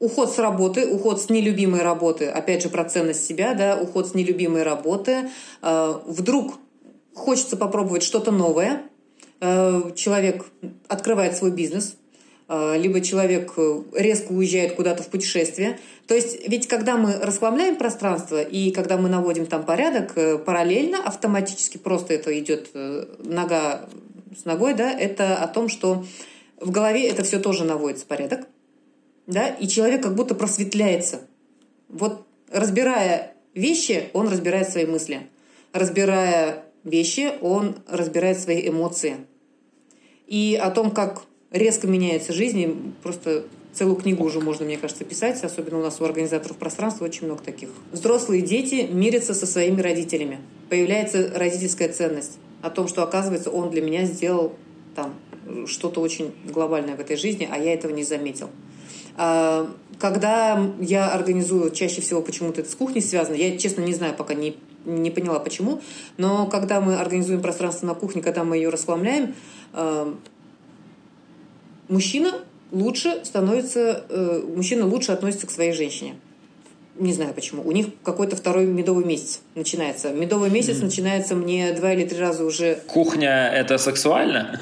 уход с работы, уход с нелюбимой работы, опять же про ценность себя, да, уход с нелюбимой работы. Э, вдруг хочется попробовать что-то новое, человек открывает свой бизнес, э, либо человек э, резко уезжает куда-то в путешествие. То есть ведь когда мы расхламляем пространство и когда мы наводим там порядок, параллельно, автоматически просто это идет нога с ногой, да, это о том, что в голове это все тоже наводится порядок. да, и человек как будто просветляется. Вот разбирая вещи, он разбирает свои мысли. Разбирая вещи, он разбирает свои эмоции. И о том, как резко меняется жизнь, просто целую книгу уже можно, мне кажется, писать, особенно у нас у организаторов пространства очень много таких. Взрослые дети мирятся со своими родителями. Появляется родительская ценность о том, что, оказывается, он для меня сделал там что-то очень глобальное в этой жизни, а я этого не заметил. А, когда я организую, чаще всего почему-то это с кухней связано, я, честно, не знаю, пока не, не поняла, почему, но когда мы организуем пространство на кухне, когда мы ее расхламляем, мужчина лучше становится, э, мужчина лучше относится к своей женщине. Не знаю почему. У них какой-то второй медовый месяц начинается. Медовый месяц mm. начинается мне два или три раза уже. Кухня это сексуально?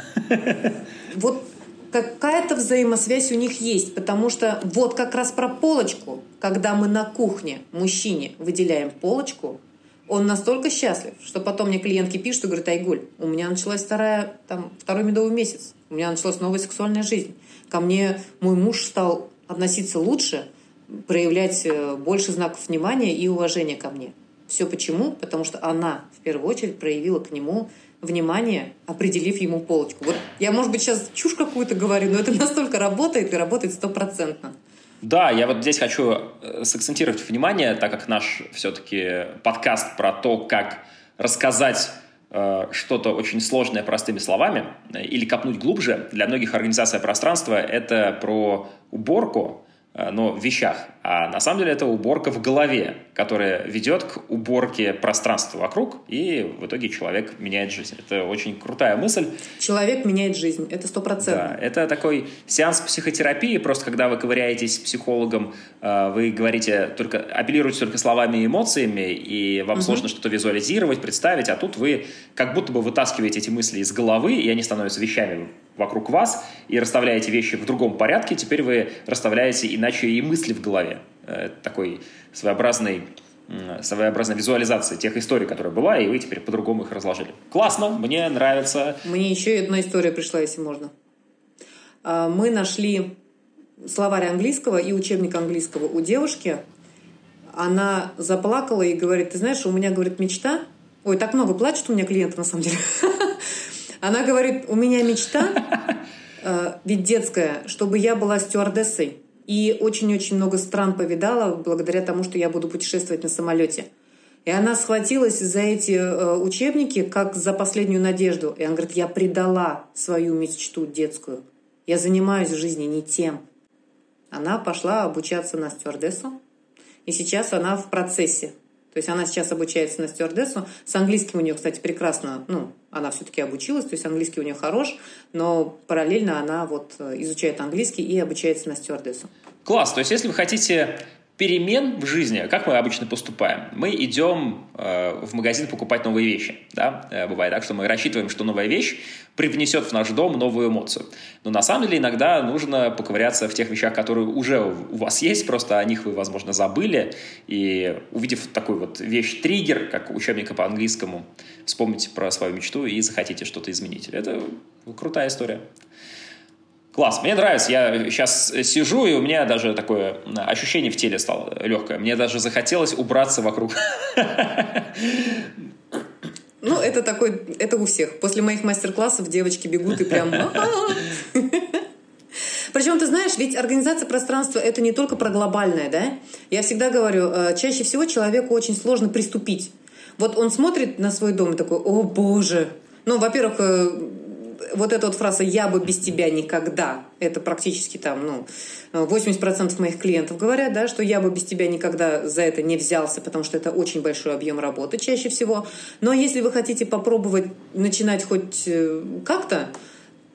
Вот какая-то взаимосвязь у них есть, потому что вот как раз про полочку, когда мы на кухне мужчине выделяем полочку, он настолько счастлив, что потом мне клиентки пишут и говорят, Айгуль, у меня началась вторая, там, второй медовый месяц, у меня началась новая сексуальная жизнь. Ко мне мой муж стал относиться лучше, проявлять э, больше знаков внимания и уважения ко мне. Все почему? Потому что она в первую очередь проявила к нему внимание, определив ему полочку. Вот я, может быть, сейчас чушь какую-то говорю, но это настолько работает и работает стопроцентно. Да, я вот здесь хочу э, сакцентировать внимание, так как наш все-таки подкаст про то, как рассказать э, что-то очень сложное простыми словами э, или копнуть глубже. Для многих организация пространства — это про уборку, Э, но в вещах. А на самом деле это уборка в голове, которая ведет к уборке пространства вокруг, и в итоге человек меняет жизнь. Это очень крутая мысль. Человек меняет жизнь, это сто процентов. Да, это такой сеанс психотерапии, просто когда вы ковыряетесь с психологом, э, вы говорите только, апеллируете только словами и эмоциями, и вам угу. сложно что-то визуализировать, представить, а тут вы как будто бы вытаскиваете эти мысли из головы, и они становятся вещами вокруг вас и расставляете вещи в другом порядке, теперь вы расставляете иначе и мысли в голове. Э, такой своеобразный своеобразная визуализация тех историй, которые была, и вы теперь по-другому их разложили. Классно, мне нравится. Мне еще одна история пришла, если можно. А, мы нашли словарь английского и учебник английского у девушки. Она заплакала и говорит, ты знаешь, у меня, говорит, мечта. Ой, так много плачет у меня клиентов, на самом деле. Она говорит, у меня мечта, э, ведь детская, чтобы я была стюардессой. И очень-очень много стран повидала благодаря тому, что я буду путешествовать на самолете. И она схватилась за эти э, учебники как за последнюю надежду. И она говорит, я предала свою мечту детскую. Я занимаюсь в жизни не тем. Она пошла обучаться на стюардессу. И сейчас она в процессе то есть она сейчас обучается на стюардессу. С английским у нее, кстати, прекрасно, ну, она все-таки обучилась, то есть английский у нее хорош, но параллельно она вот э, изучает английский и обучается на стюардессу. Класс. То есть если вы хотите перемен в жизни, как мы обычно поступаем? Мы идем э, в магазин покупать новые вещи. Да? Э, бывает так, что мы рассчитываем, что новая вещь привнесет в наш дом новую эмоцию. Но на самом деле иногда нужно поковыряться в тех вещах, которые уже у вас есть, просто о них вы, возможно, забыли. И увидев такой вот вещь-триггер, как учебника по английскому, вспомните про свою мечту и захотите что-то изменить. Это крутая история. Класс, мне нравится. Я сейчас сижу, и у меня даже такое ощущение в теле стало легкое. Мне даже захотелось убраться вокруг. Ну, это такой, это у всех. После моих мастер-классов девочки бегут и прям... Причем, ты знаешь, ведь организация пространства – это не только про глобальное, да? Я всегда говорю, э, чаще всего человеку очень сложно приступить. Вот он смотрит на свой дом и такой, о боже. Ну, во-первых, э, вот эта вот фраза «я бы без тебя никогда», это практически там, ну, 80% моих клиентов говорят, да, что я бы без тебя никогда за это не взялся, потому что это очень большой объем работы чаще всего. Но если вы хотите попробовать начинать хоть э, как-то,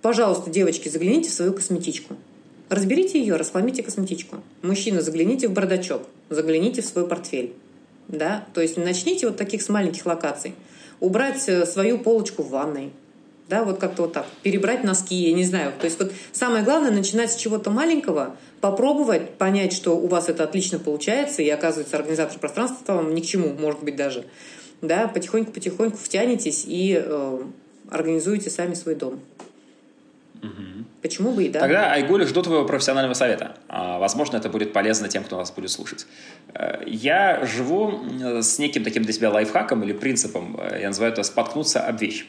пожалуйста, девочки, загляните в свою косметичку. Разберите ее, расхламите косметичку. Мужчина, загляните в бардачок, загляните в свой портфель. Да? То есть начните вот таких с маленьких локаций. Убрать э, свою полочку в ванной, да, вот как-то вот так, перебрать носки, я не знаю. То есть вот самое главное начинать с чего-то маленького, попробовать, понять, что у вас это отлично получается, и оказывается организатор пространства вам ни к чему, может быть даже, да, потихоньку-потихоньку втянетесь и э, организуете сами свой дом. Угу. Почему бы и да? Тогда, Айгуль, жду твоего профессионального совета. А, возможно, это будет полезно тем, кто нас будет слушать. Э, я живу с неким таким для себя лайфхаком или принципом, э, я называю это «споткнуться об вещь».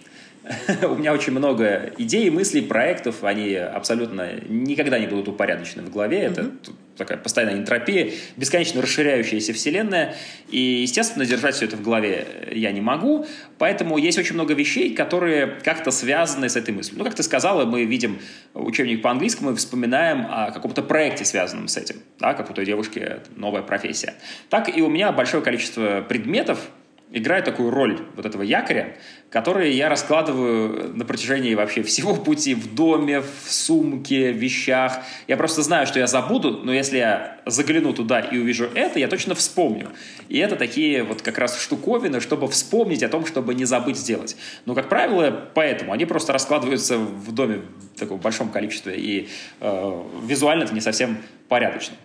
У меня очень много идей, мыслей, проектов, они абсолютно никогда не будут упорядочены в голове. Это такая постоянная энтропия, бесконечно расширяющаяся вселенная. И, естественно, держать все это в голове я не могу. Поэтому есть очень много вещей, которые как-то связаны с этой мыслью. Ну, как ты сказала, мы видим учебник по английскому и вспоминаем о каком-то проекте, связанном с этим. Да, как у той девушки новая профессия. Так и у меня большое количество предметов, играет такую роль вот этого якоря, который я раскладываю на протяжении вообще всего пути в доме, в сумке, в вещах. Я просто знаю, что я забуду, но если я загляну туда и увижу это, я точно вспомню. И это такие вот как раз штуковины, чтобы вспомнить о том, чтобы не забыть сделать. Но, как правило, поэтому они просто раскладываются в доме в таком большом количестве, и э, визуально это не совсем порядочно.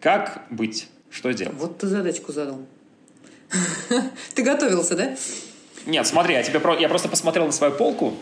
Как быть? Что делать? Вот ты задачку задал. Ты готовился, да? Нет, смотри, я, тебе про... я просто посмотрел на свою полку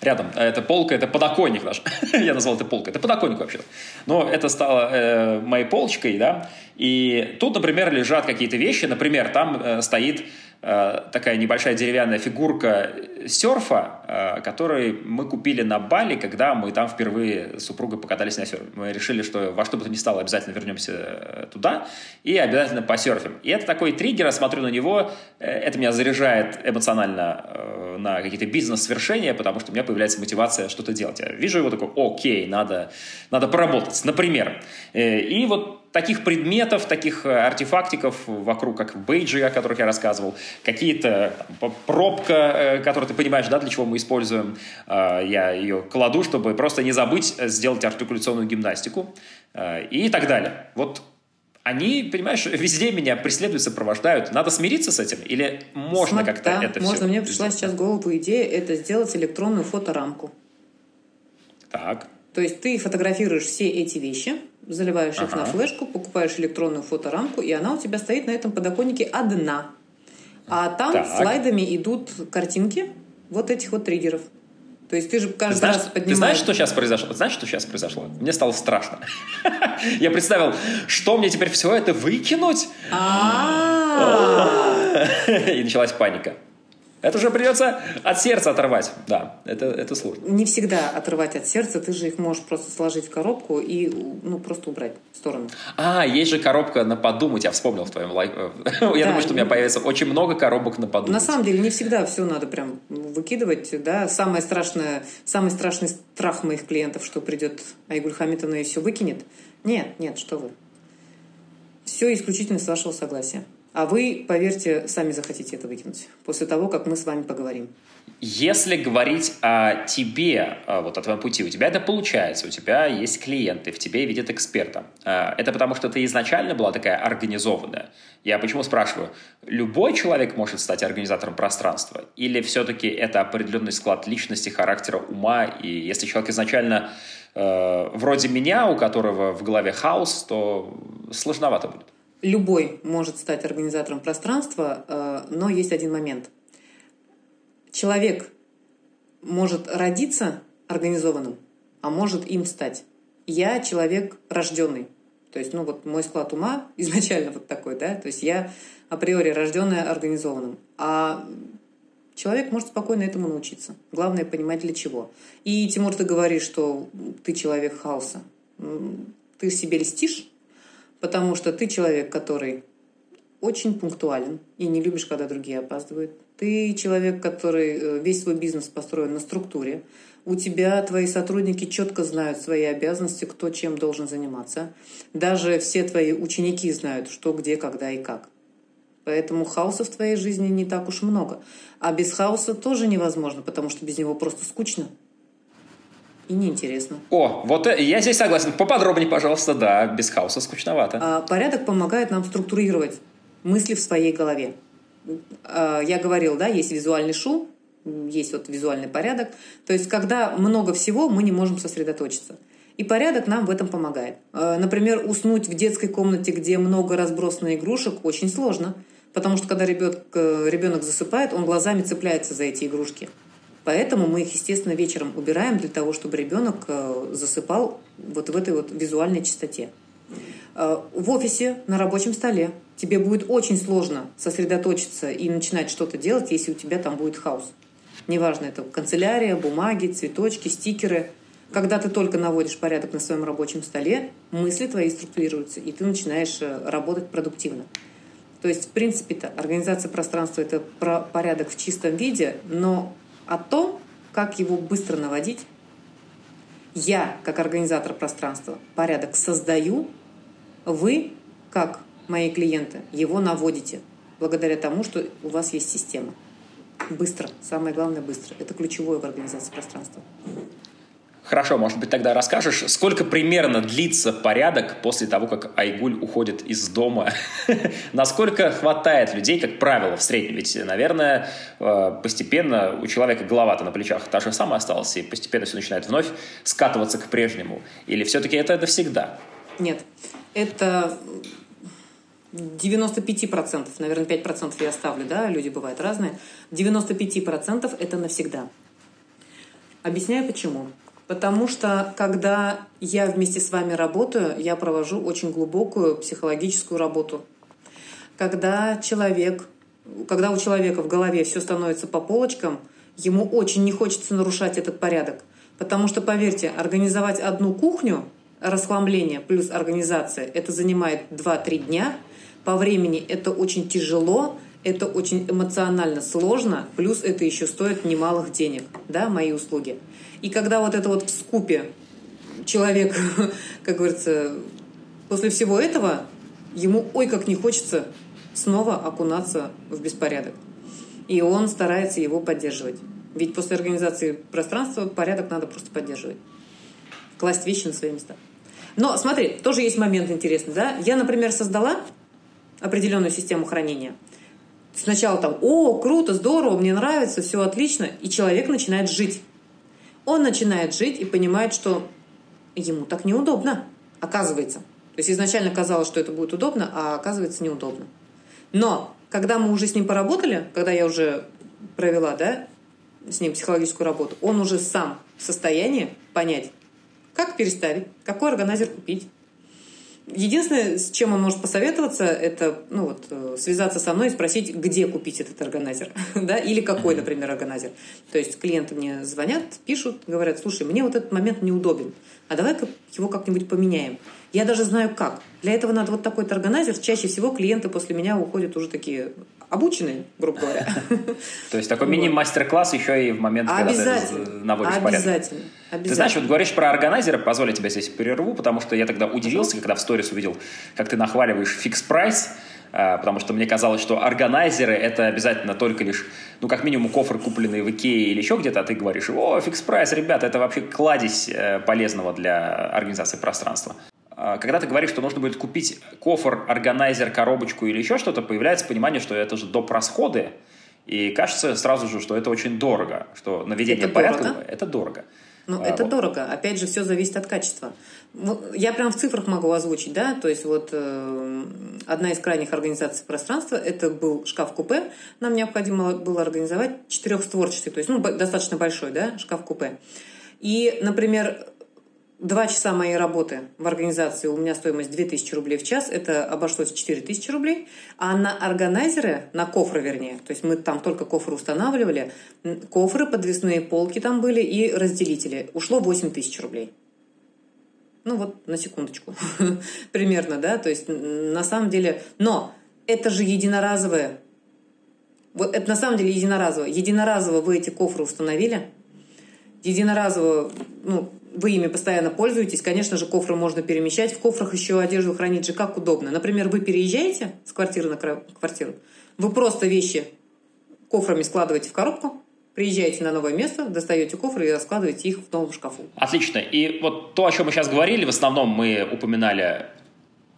рядом. А это полка, это подоконник наш. я назвал это полкой. Это подоконник вообще. Но это стало э, моей полочкой, да. И тут, например, лежат какие-то вещи. Например, там э, стоит Э, такая небольшая деревянная фигурка серфа, э, который мы купили на Бали, когда мы там впервые с супругой покатались на серфе. Мы решили, что во что бы то ни стало, обязательно вернемся э, туда и обязательно посерфим. И это такой триггер, я смотрю на него, это меня заряжает эмоционально на какие-то бизнес-свершения, потому что у меня появляется мотивация что-то делать. Я вижу его такой, окей, надо, надо поработать, например. И вот таких предметов, таких э, артефактиков вокруг, как бейджи, о которых я рассказывал, какие-то пробка, э, которую ты понимаешь, да, для чего мы используем, э, я ее кладу, чтобы просто не забыть сделать артикуляционную гимнастику и так далее. Вот они, понимаешь, везде меня преследуют, сопровождают. Надо смириться с этим? Или можно как-то да, это можно. все? Мне пришла сейчас в голову идея это сделать электронную фоторамку. Так. То есть ты фотографируешь все эти вещи, заливаешь ага. их на флешку, покупаешь электронную фоторамку, и она у тебя стоит на этом подоконнике одна. А там так. слайдами идут картинки вот этих вот триггеров. То есть ты же каждый ты знаешь, раз поднимаешь... Ты знаешь, что сейчас произошло? Знаешь, что сейчас произошло? Мне стало страшно. Я представил, что мне теперь все это выкинуть? А. И началась паника. Это уже придется от сердца оторвать. Да, это, это сложно. Не всегда отрывать от сердца. Ты же их можешь просто сложить в коробку и ну, просто убрать в сторону. А, есть же коробка на подумать. Я вспомнил в твоем лайф. Я думаю, что у меня появится очень много коробок на подумать. На самом деле, не всегда все надо прям выкидывать. Да? Самое страшное, самый страшный страх моих клиентов, что придет Айгуль Хамитовна и все выкинет. Нет, нет, что вы. Все исключительно с вашего согласия. А вы, поверьте, сами захотите это выкинуть после того, как мы с вами поговорим. Если говорить о тебе, вот о твоем пути, у тебя это получается, у тебя есть клиенты, в тебе видят эксперта. А, это потому, что ты изначально была такая организованная. Я почему спрашиваю? Любой человек может стать организатором пространства? Или все-таки это определенный склад личности, характера, ума? И если человек изначально э, вроде меня, у которого в голове хаос, то сложновато будет любой может стать организатором пространства, э, но есть один момент. Человек может родиться организованным, а может им стать. Я человек рожденный. То есть, ну вот мой склад ума изначально вот такой, да, то есть я априори рожденная организованным. А человек может спокойно этому научиться. Главное понимать для чего. И, Тимур, ты говоришь, что ты человек хаоса. Ты себе льстишь, потому что ты человек, который очень пунктуален и не любишь, когда другие опаздывают. Ты человек, который э, весь свой бизнес построен на структуре. У тебя твои сотрудники четко знают свои обязанности, кто чем должен заниматься. Даже все твои ученики знают, что, где, когда и как. Поэтому хаоса в твоей жизни не так уж много. А без хаоса тоже невозможно, потому что без него просто скучно и неинтересно. О, вот э, я здесь согласен. Поподробнее, пожалуйста, да, без хаоса скучновато. А, порядок помогает нам структурировать мысли в своей голове. А, я говорил, да, есть визуальный шум, есть вот визуальный порядок. То есть, когда много всего, мы не можем сосредоточиться. И порядок нам в этом помогает. А, например, уснуть в детской комнате, где много разбросанных игрушек, очень сложно. Потому что когда ребенок, э, ребенок засыпает, он глазами цепляется за эти игрушки. Поэтому мы их, естественно, вечером убираем для того, чтобы ребенок э, засыпал вот в этой вот визуальной чистоте. Э, в офисе, на рабочем столе тебе будет очень сложно сосредоточиться и начинать что-то делать, если у тебя там будет хаос. Неважно, это канцелярия, бумаги, цветочки, стикеры. Когда ты только наводишь порядок на своем рабочем столе, мысли твои структурируются, и ты начинаешь э, работать продуктивно. То есть, в принципе-то, организация пространства – это про порядок в чистом виде, но о том, как его быстро наводить, я, как организатор пространства, порядок создаю, вы, как мои клиенты, его наводите благодаря тому, что у вас есть система. Быстро. Самое главное – быстро. Это ключевое в организации пространства. Хорошо, может быть, тогда расскажешь, сколько примерно длится порядок после того, как Айгуль уходит из дома? Насколько хватает людей, как правило, в среднем? Ведь, наверное, э, постепенно у человека голова-то на плечах та же самая осталась, и постепенно все начинает вновь скатываться к прежнему. Или все-таки это навсегда? Нет, это 95%, наверное, 5% я оставлю, да, люди бывают разные. 95% это навсегда. Объясняю почему. Потому что, когда я вместе с вами работаю, я провожу очень глубокую психологическую работу. Когда человек, когда у человека в голове все становится по полочкам, ему очень не хочется нарушать этот порядок. Потому что, поверьте, организовать одну кухню, расхламление плюс организация, это занимает 2-3 дня. По времени это очень тяжело, это очень эмоционально сложно, плюс это еще стоит немалых денег, да, мои услуги. И когда вот это вот в скупе человек, как говорится, после всего этого, ему ой как не хочется снова окунаться в беспорядок. И он старается его поддерживать. Ведь после организации пространства порядок надо просто поддерживать. Класть вещи на свои места. Но смотри, тоже есть момент интересный. Да? Я, например, создала определенную систему хранения. Сначала там, о, круто, здорово, мне нравится, все отлично. И человек начинает жить он начинает жить и понимает, что ему так неудобно, оказывается. То есть изначально казалось, что это будет удобно, а оказывается неудобно. Но когда мы уже с ним поработали, когда я уже провела да, с ним психологическую работу, он уже сам в состоянии понять, как переставить, какой органайзер купить, Единственное, с чем он может посоветоваться, это ну, вот, э, связаться со мной и спросить, где купить этот органайзер, да, или какой, например, органайзер. То есть клиенты мне звонят, пишут, говорят, слушай, мне вот этот момент неудобен, а давай-ка его как-нибудь поменяем. Я даже знаю как. Для этого надо вот такой органайзер. Чаще всего клиенты после меня уходят уже такие обученные, грубо говоря. То есть такой мини-мастер-класс еще и в момент, когда ты наводишь порядок. Обязательно. Ты знаешь, вот говоришь про органайзеры, позволь тебя здесь перерву, потому что я тогда удивился, когда в сторис увидел, как ты нахваливаешь фикс прайс, а, потому что мне казалось, что органайзеры это обязательно только лишь, ну, как минимум, кофры, купленные в Икее или еще где-то, а ты говоришь, о, фикс прайс, ребята, это вообще кладезь э, полезного для организации пространства. А, когда ты говоришь, что нужно будет купить кофр, органайзер, коробочку или еще что-то, появляется понимание, что это же доп. расходы, и кажется сразу же, что это очень дорого, что наведение это порядка дорого. это дорого. Ну, а, это вот. дорого. Опять же, все зависит от качества. Я прям в цифрах могу озвучить, да, то есть вот э, одна из крайних организаций пространства, это был шкаф-купе. Нам необходимо было организовать четырехстворчатый, то есть, ну, достаточно большой, да, шкаф-купе. И, например, Два часа моей работы в организации у меня стоимость 2000 рублей в час, это обошлось 4000 рублей, а на органайзеры, на кофры вернее, то есть мы там только кофры устанавливали, кофры, подвесные полки там были и разделители, ушло 8000 рублей. Ну вот, на секундочку, примерно, да, то есть на самом деле, но это же единоразовое, вот это на самом деле единоразово. Единоразово вы эти кофры установили, единоразово, ну, вы ими постоянно пользуетесь, конечно же, кофры можно перемещать. В кофрах еще одежду хранить же как удобно. Например, вы переезжаете с квартиры на квартиру, вы просто вещи кофрами складываете в коробку, приезжаете на новое место, достаете кофры и раскладываете их в новом шкафу. Отлично. И вот то, о чем мы сейчас говорили, в основном мы упоминали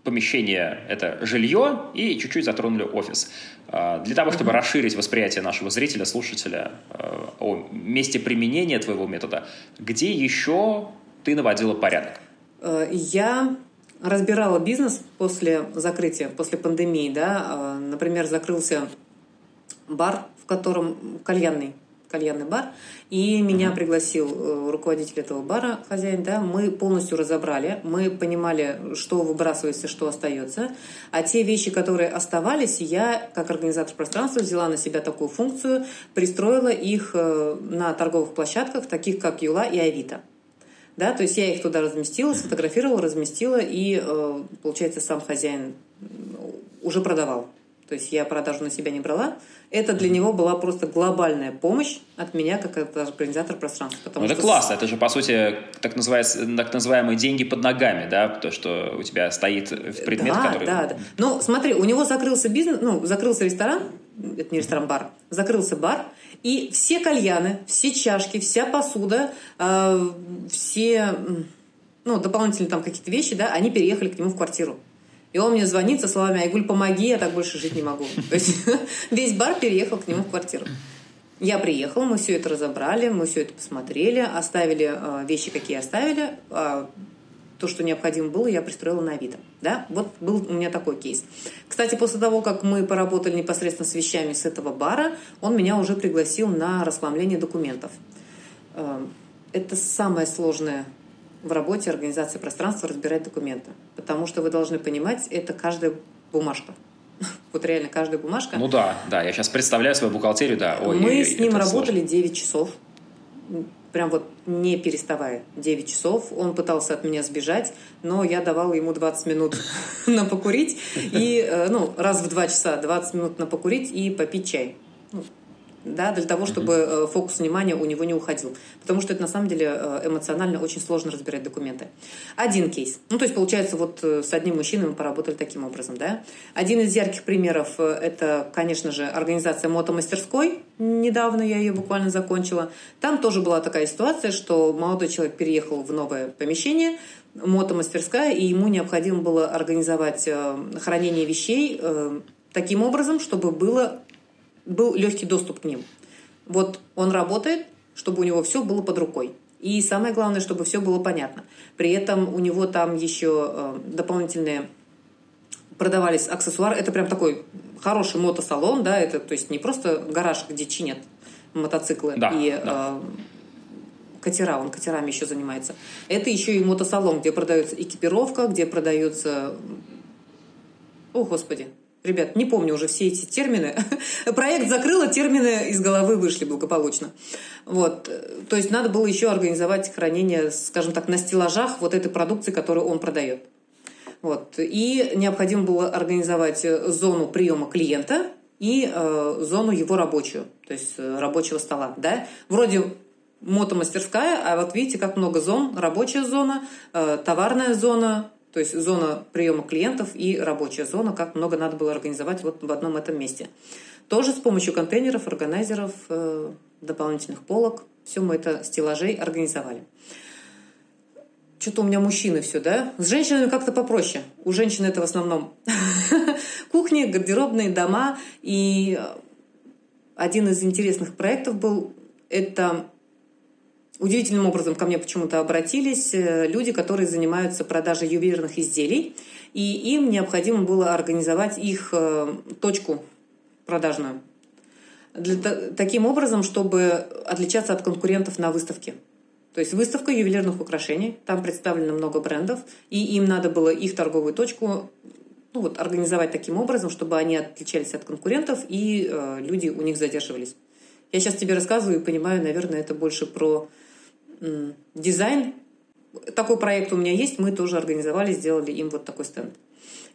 помещение – это жилье, и чуть-чуть затронули офис. А, для того, чтобы расширить восприятие нашего зрителя, слушателя а, о месте применения твоего метода, где еще ты наводила порядок? Э, я разбирала бизнес после закрытия, после пандемии. Да? А, например, закрылся бар, в котором кальянный, кальянный бар, и меня пригласил э, руководитель этого бара, хозяин, да, мы полностью разобрали, мы понимали, что выбрасывается, что остается, а те вещи, которые оставались, я, как организатор пространства, взяла на себя такую функцию, пристроила их э, на торговых площадках, таких как Юла и Авито. Да, то есть я их туда разместила, сфотографировала, разместила, и, э, получается, сам хозяин уже продавал. То есть я продажу на себя не брала. Это для него была просто глобальная помощь от меня, как организатор пространства. Потому ну, это классно. Это же, по сути, так, так называемые деньги под ногами, да? То, что у тебя стоит предмет, да, который... Да, да. Ну, смотри, у него закрылся бизнес, ну, закрылся ресторан, это не ресторан, бар, закрылся бар, и все кальяны, все чашки, вся посуда, э, все, ну, дополнительные там какие-то вещи, да, они переехали к нему в квартиру. И он мне звонит со словами «Айгуль, помоги, я так больше жить не могу». То есть весь бар переехал к нему в квартиру. Я приехала, мы все это разобрали, мы все это посмотрели, оставили э, вещи, какие оставили. Э, то, что необходимо было, я пристроила на Авито. Да? Вот был у меня такой кейс. Кстати, после того, как мы поработали непосредственно с вещами с этого бара, он меня уже пригласил на расхламление документов. Э, это самое сложное в работе организации пространства разбирать документы. Потому что вы должны понимать, это каждая бумажка. Вот реально каждая бумажка. Ну да, да, я сейчас представляю свою бухгалтерию, да. Ой, Мы с ним работали сложно. 9 часов, прям вот не переставая, 9 часов. Он пытался от меня сбежать, но я давала ему 20 минут на покурить, и, э, ну, раз в 2 часа 20 минут на покурить и попить чай. Ну, да, для того, чтобы mm-hmm. фокус внимания у него не уходил. Потому что это на самом деле э, эмоционально очень сложно разбирать документы. Один кейс. Ну, то есть, получается, вот э, с одним мужчиной мы поработали таким образом, да. Один из ярких примеров – это, конечно же, организация мотомастерской. Недавно я ее буквально закончила. Там тоже была такая ситуация, что молодой человек переехал в новое помещение, мотомастерская, и ему необходимо было организовать хранение вещей таким образом, чтобы было был легкий доступ к ним. Вот он работает, чтобы у него все было под рукой. И самое главное, чтобы все было понятно. При этом у него там еще э, дополнительные продавались аксессуары. Это прям такой хороший мотосалон, да, это то есть не просто гараж, где чинят мотоциклы да, и да. Э, катера, он катерами еще занимается. Это еще и мотосалон, где продается экипировка, где продается... О, Господи, Ребят, не помню уже все эти термины. Проект закрыла, термины из головы вышли благополучно. Вот. То есть надо было еще организовать хранение, скажем так, на стеллажах вот этой продукции, которую он продает. Вот. И необходимо было организовать зону приема клиента и э, зону его рабочую, то есть э, рабочего стола. Да? Вроде мотомастерская, а вот видите, как много зон. Рабочая зона, э, товарная зона, то есть зона приема клиентов и рабочая зона, как много надо было организовать вот в одном этом месте. Тоже с помощью контейнеров, органайзеров, э, дополнительных полок. Все мы это стеллажей организовали. Что-то у меня мужчины все, да? С женщинами как-то попроще. У женщин это в основном кухни, гардеробные дома. И один из интересных проектов был это Удивительным образом ко мне почему-то обратились э, люди, которые занимаются продажей ювелирных изделий, и им необходимо было организовать их э, точку продажную. Для, таким образом, чтобы отличаться от конкурентов на выставке. То есть выставка ювелирных украшений, там представлено много брендов, и им надо было их торговую точку ну, вот, организовать таким образом, чтобы они отличались от конкурентов, и э, люди у них задерживались. Я сейчас тебе рассказываю и понимаю, наверное, это больше про дизайн. Такой проект у меня есть, мы тоже организовали, сделали им вот такой стенд.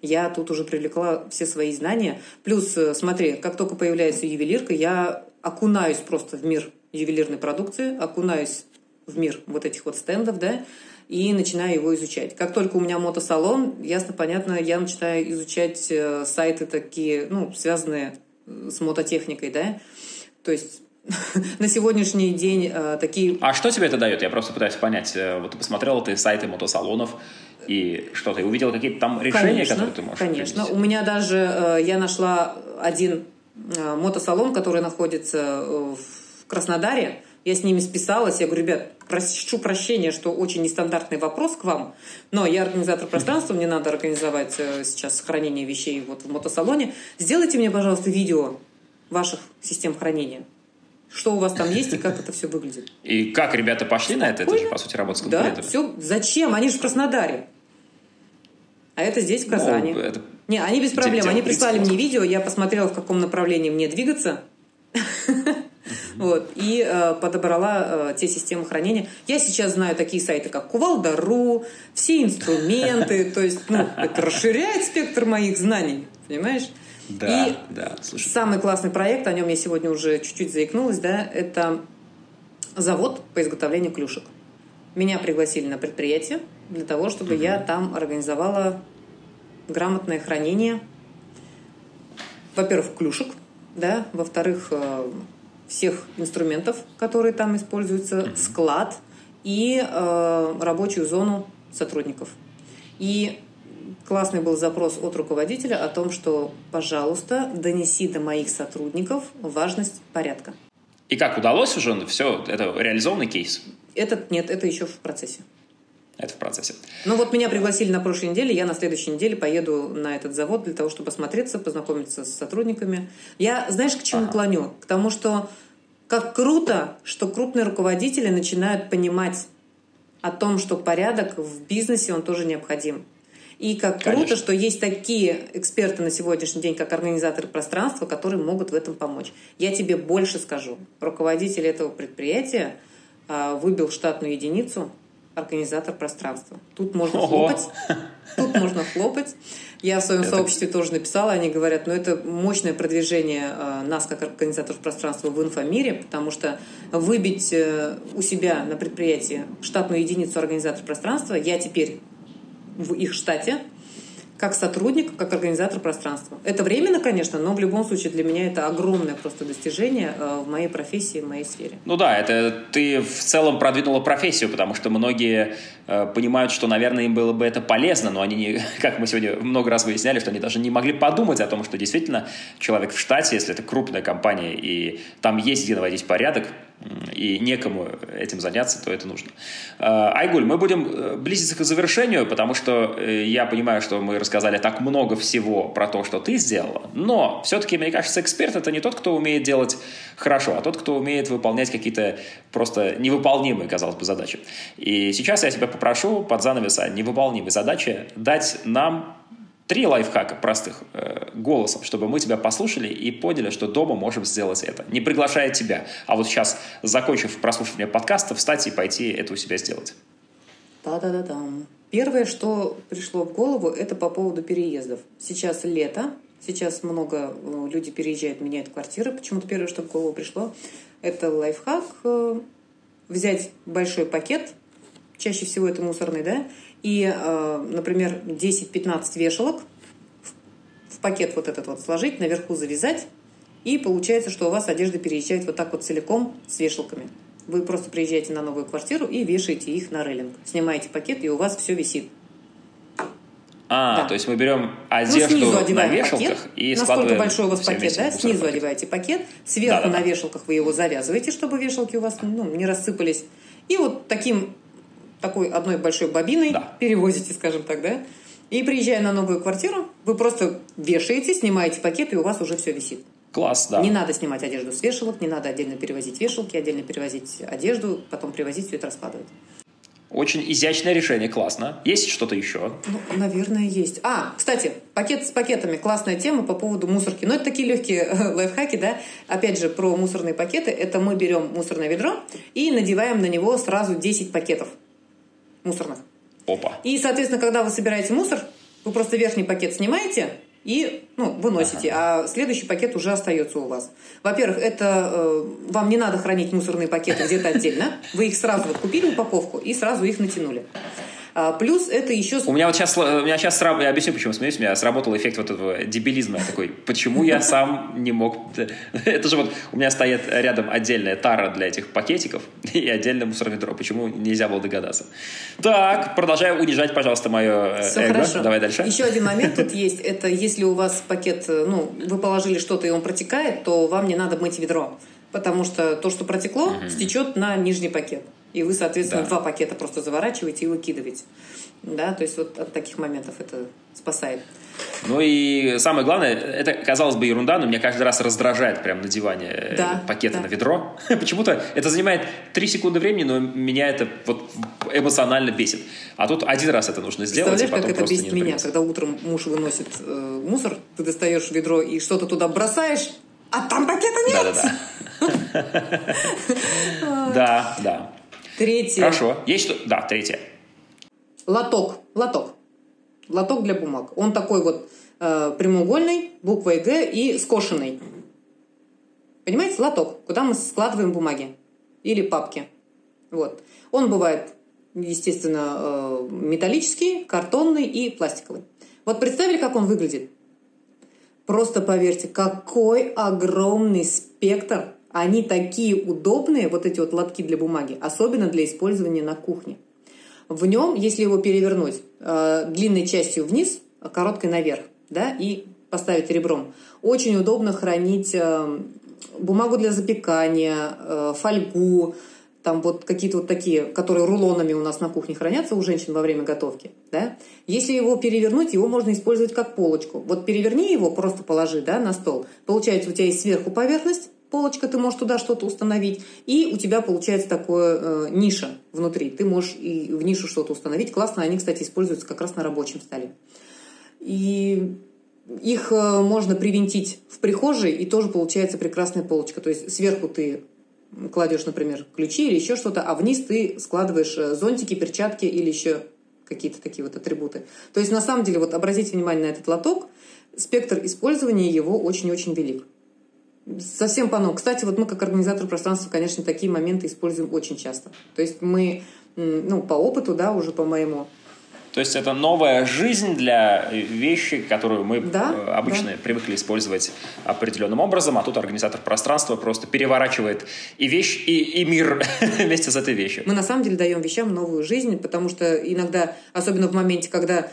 Я тут уже привлекла все свои знания. Плюс, э, смотри, как только появляется ювелирка, я окунаюсь просто в мир ювелирной продукции, окунаюсь в мир вот этих вот стендов, да, и начинаю его изучать. Как только у меня мотосалон, ясно, понятно, я начинаю изучать э, сайты такие, ну, связанные с мототехникой, да, то есть на сегодняшний день э, такие... А что тебе это дает? Я просто пытаюсь понять. Э, вот ты посмотрел ты сайты мотосалонов, и что, ты увидел какие-то там решения, конечно, которые ты можешь Конечно. Принести? У меня даже... Э, я нашла один э, мотосалон, который находится э, в Краснодаре. Я с ними списалась. Я говорю, ребят, прошу прощения, что очень нестандартный вопрос к вам, но я организатор пространства, мне надо организовать э, сейчас хранение вещей вот в мотосалоне. Сделайте мне, пожалуйста, видео ваших систем хранения. Что у вас там есть и как это все выглядит. И как ребята пошли на это? Это же, по сути, работа с конкурентами. Да, все. Зачем? Они же в Краснодаре. А это здесь, в Казани. Ну, это... Не, они без проблем. Они прислали мне видео, я посмотрела, в каком направлении мне двигаться. Вот, и э, подобрала э, те системы хранения. Я сейчас знаю такие сайты, как Кувалда.ру, все инструменты, то есть, ну, это расширяет спектр моих знаний, понимаешь? Да, и да, слушай. самый классный проект, о нем я сегодня уже чуть-чуть заикнулась, да, это завод по изготовлению клюшек. Меня пригласили на предприятие для того, чтобы угу. я там организовала грамотное хранение, во-первых, клюшек, да, во-вторых, э, всех инструментов, которые там используются, угу. склад и э, рабочую зону сотрудников. И классный был запрос от руководителя о том, что, пожалуйста, донеси до моих сотрудников важность порядка. И как удалось уже все? Это реализованный кейс? Этот нет, это еще в процессе. Это в процессе. Ну вот меня пригласили на прошлой неделе, я на следующей неделе поеду на этот завод для того, чтобы осмотреться, познакомиться с сотрудниками. Я, знаешь, к чему ага. клоню? К тому, что как круто, что крупные руководители начинают понимать о том, что порядок в бизнесе, он тоже необходим. И как Конечно. круто, что есть такие эксперты на сегодняшний день, как организаторы пространства, которые могут в этом помочь. Я тебе больше скажу. Руководитель этого предприятия а, выбил штатную единицу организатор пространства. Тут можно Ого. хлопать. Тут можно хлопать. Я в своем это... сообществе тоже написала, они говорят, ну это мощное продвижение э, нас как организаторов пространства в инфомире, потому что выбить э, у себя на предприятии штатную единицу организатора пространства, я теперь в их штате, как сотрудник, как организатор пространства. Это временно, конечно, но в любом случае для меня это огромное просто достижение э, в моей профессии, в моей сфере. Ну да, это ты в целом продвинула профессию, потому что многие э, понимают, что, наверное, им было бы это полезно, но они, не, как мы сегодня много раз выясняли, что они даже не могли подумать о том, что действительно человек в штате, если это крупная компания, и там есть где наводить порядок, и некому этим заняться, то это нужно. Э, Айгуль, мы будем э, близиться к завершению, потому что э, я понимаю, что мы рассказали так много всего про то, что ты сделала, но все-таки, мне кажется, эксперт — это не тот, кто умеет делать хорошо, а тот, кто умеет выполнять какие-то просто невыполнимые, казалось бы, задачи. И сейчас я тебя попрошу под занавеса невыполнимой задачи дать нам Три лайфхака простых э, голосом, чтобы мы тебя послушали и поняли, что дома можем сделать это. Не приглашая тебя, а вот сейчас, закончив прослушивание подкаста, встать и пойти это у себя сделать. Да-да-да-да. Первое, что пришло в голову, это по поводу переездов. Сейчас лето, сейчас много э, людей переезжают, меняют квартиры. Почему-то первое, что в голову пришло, это лайфхак э, взять большой пакет, чаще всего это мусорный, да, и, э, например, 10-15 вешалок в пакет вот этот вот сложить, наверху завязать, и получается, что у вас одежда переезжает вот так вот целиком с вешалками. Вы просто приезжаете на новую квартиру и вешаете их на рейлинг. Снимаете пакет, и у вас все висит. А, да. то есть мы берем одежду ну, на вешалках пакет. и Насколько большой у вас пакет, да? Снизу пакет. одеваете пакет, сверху да, да, на вешалках вы его завязываете, чтобы вешалки у вас ну, не рассыпались. И вот таким такой одной большой бобиной да. перевозите, скажем так, да? И приезжая на новую квартиру, вы просто вешаете, снимаете пакет, и у вас уже все висит. Класс, да. Не надо снимать одежду с вешалок, не надо отдельно перевозить вешалки, отдельно перевозить одежду, потом привозить, все это раскладывать. Очень изящное решение, классно. Есть что-то еще? Ну, наверное, есть. А, кстати, пакет с пакетами. Классная тема по поводу мусорки. Но это такие легкие э, лайфхаки, да. Опять же, про мусорные пакеты. Это мы берем мусорное ведро и надеваем на него сразу 10 пакетов мусорных. Опа. И, соответственно, когда вы собираете мусор, вы просто верхний пакет снимаете и ну, выносите, ага. а следующий пакет уже остается у вас. Во-первых, это э, вам не надо хранить мусорные пакеты где-то отдельно. Вы их сразу вот купили упаковку и сразу их натянули. А, плюс это еще... У меня вот сейчас, у меня сейчас я объясню, почему смеюсь, у меня сработал эффект вот этого дебилизма. Я такой, почему я сам не мог... Это же вот у меня стоит рядом отдельная тара для этих пакетиков и отдельное мусороведро. Почему нельзя было догадаться? Так, продолжаю унижать, пожалуйста, мое Все эго. Хорошо. Давай дальше. Еще один момент тут есть. Это если у вас пакет, ну, вы положили что-то и он протекает, то вам не надо мыть ведро. Потому что то, что протекло, угу. стечет на нижний пакет. И вы, соответственно, да. два пакета просто заворачиваете и выкидываете. Да, то есть вот от таких моментов это спасает. Ну и самое главное, это, казалось бы, ерунда, но меня каждый раз раздражает прям надевание э, да, пакета да. на ведро. Почему-то это занимает 3 секунды времени, но меня это вот эмоционально бесит. А тут один раз это нужно сделать, и потом как это бесит меня, когда утром муж выносит э, мусор, ты достаешь ведро и что-то туда бросаешь, а там пакета нет. Да-да-да. Да, да. Третье. Хорошо. Есть что? Да, третье. Лоток. Лоток лоток для бумаг. Он такой вот э, прямоугольный, буквой Г и скошенный. Понимаете, лоток, куда мы складываем бумаги или папки. Вот. Он бывает, естественно, э, металлический, картонный и пластиковый. Вот представили, как он выглядит? Просто поверьте, какой огромный спектр. Они такие удобные, вот эти вот лотки для бумаги, особенно для использования на кухне. В нем, если его перевернуть э, длинной частью вниз, короткой наверх, да, и поставить ребром, очень удобно хранить э, бумагу для запекания, э, фольгу, там вот какие-то вот такие, которые рулонами у нас на кухне хранятся у женщин во время готовки, да. Если его перевернуть, его можно использовать как полочку. Вот переверни его, просто положи, да, на стол. Получается, у тебя есть сверху поверхность, полочка, ты можешь туда что-то установить, и у тебя получается такое э, ниша внутри. Ты можешь и в нишу что-то установить. Классно, они, кстати, используются как раз на рабочем столе. И их э, можно привинтить в прихожей, и тоже получается прекрасная полочка. То есть сверху ты кладешь, например, ключи или еще что-то, а вниз ты складываешь э, зонтики, перчатки или еще какие-то такие вот атрибуты. То есть на самом деле, вот обратите внимание на этот лоток, спектр использования его очень-очень велик. Совсем по-новому. Кстати, вот мы как организатор пространства, конечно, такие моменты используем очень часто. То есть мы, ну, по опыту, да, уже по моему, то есть это новая жизнь для вещи, которую мы да, э, обычно да. привыкли использовать определенным образом, а тут организатор пространства просто переворачивает и вещь, и, и мир вместе с этой вещью. Мы на самом деле даем вещам новую жизнь, потому что иногда, особенно в моменте, когда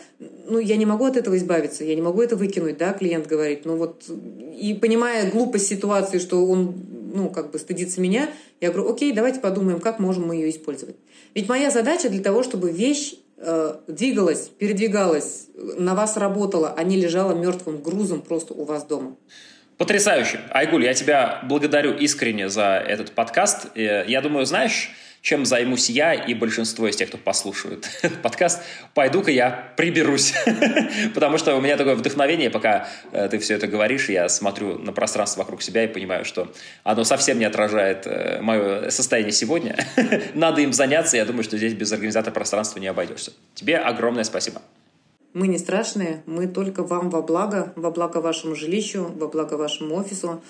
ну, я не могу от этого избавиться, я не могу это выкинуть, да, клиент говорит, ну вот, и понимая глупость ситуации, что он, ну, как бы стыдится меня, я говорю, окей, давайте подумаем, как можем мы ее использовать. Ведь моя задача для того, чтобы вещь э, двигалась, передвигалась, на вас работала, а не лежала мертвым грузом просто у вас дома. Потрясающе. Айгуль, я тебя благодарю искренне за этот подкаст. Э, я думаю, знаешь, чем займусь я и большинство из тех, кто послушает подкаст, пойду-ка я приберусь. Потому что у меня такое вдохновение, пока э, ты все это говоришь, я смотрю на пространство вокруг себя и понимаю, что оно совсем не отражает э, мое состояние сегодня. Надо им заняться, я думаю, что здесь без организатора пространства не обойдешься. Тебе огромное спасибо. Мы не страшные, мы только вам во благо, во благо вашему жилищу, во благо вашему офису.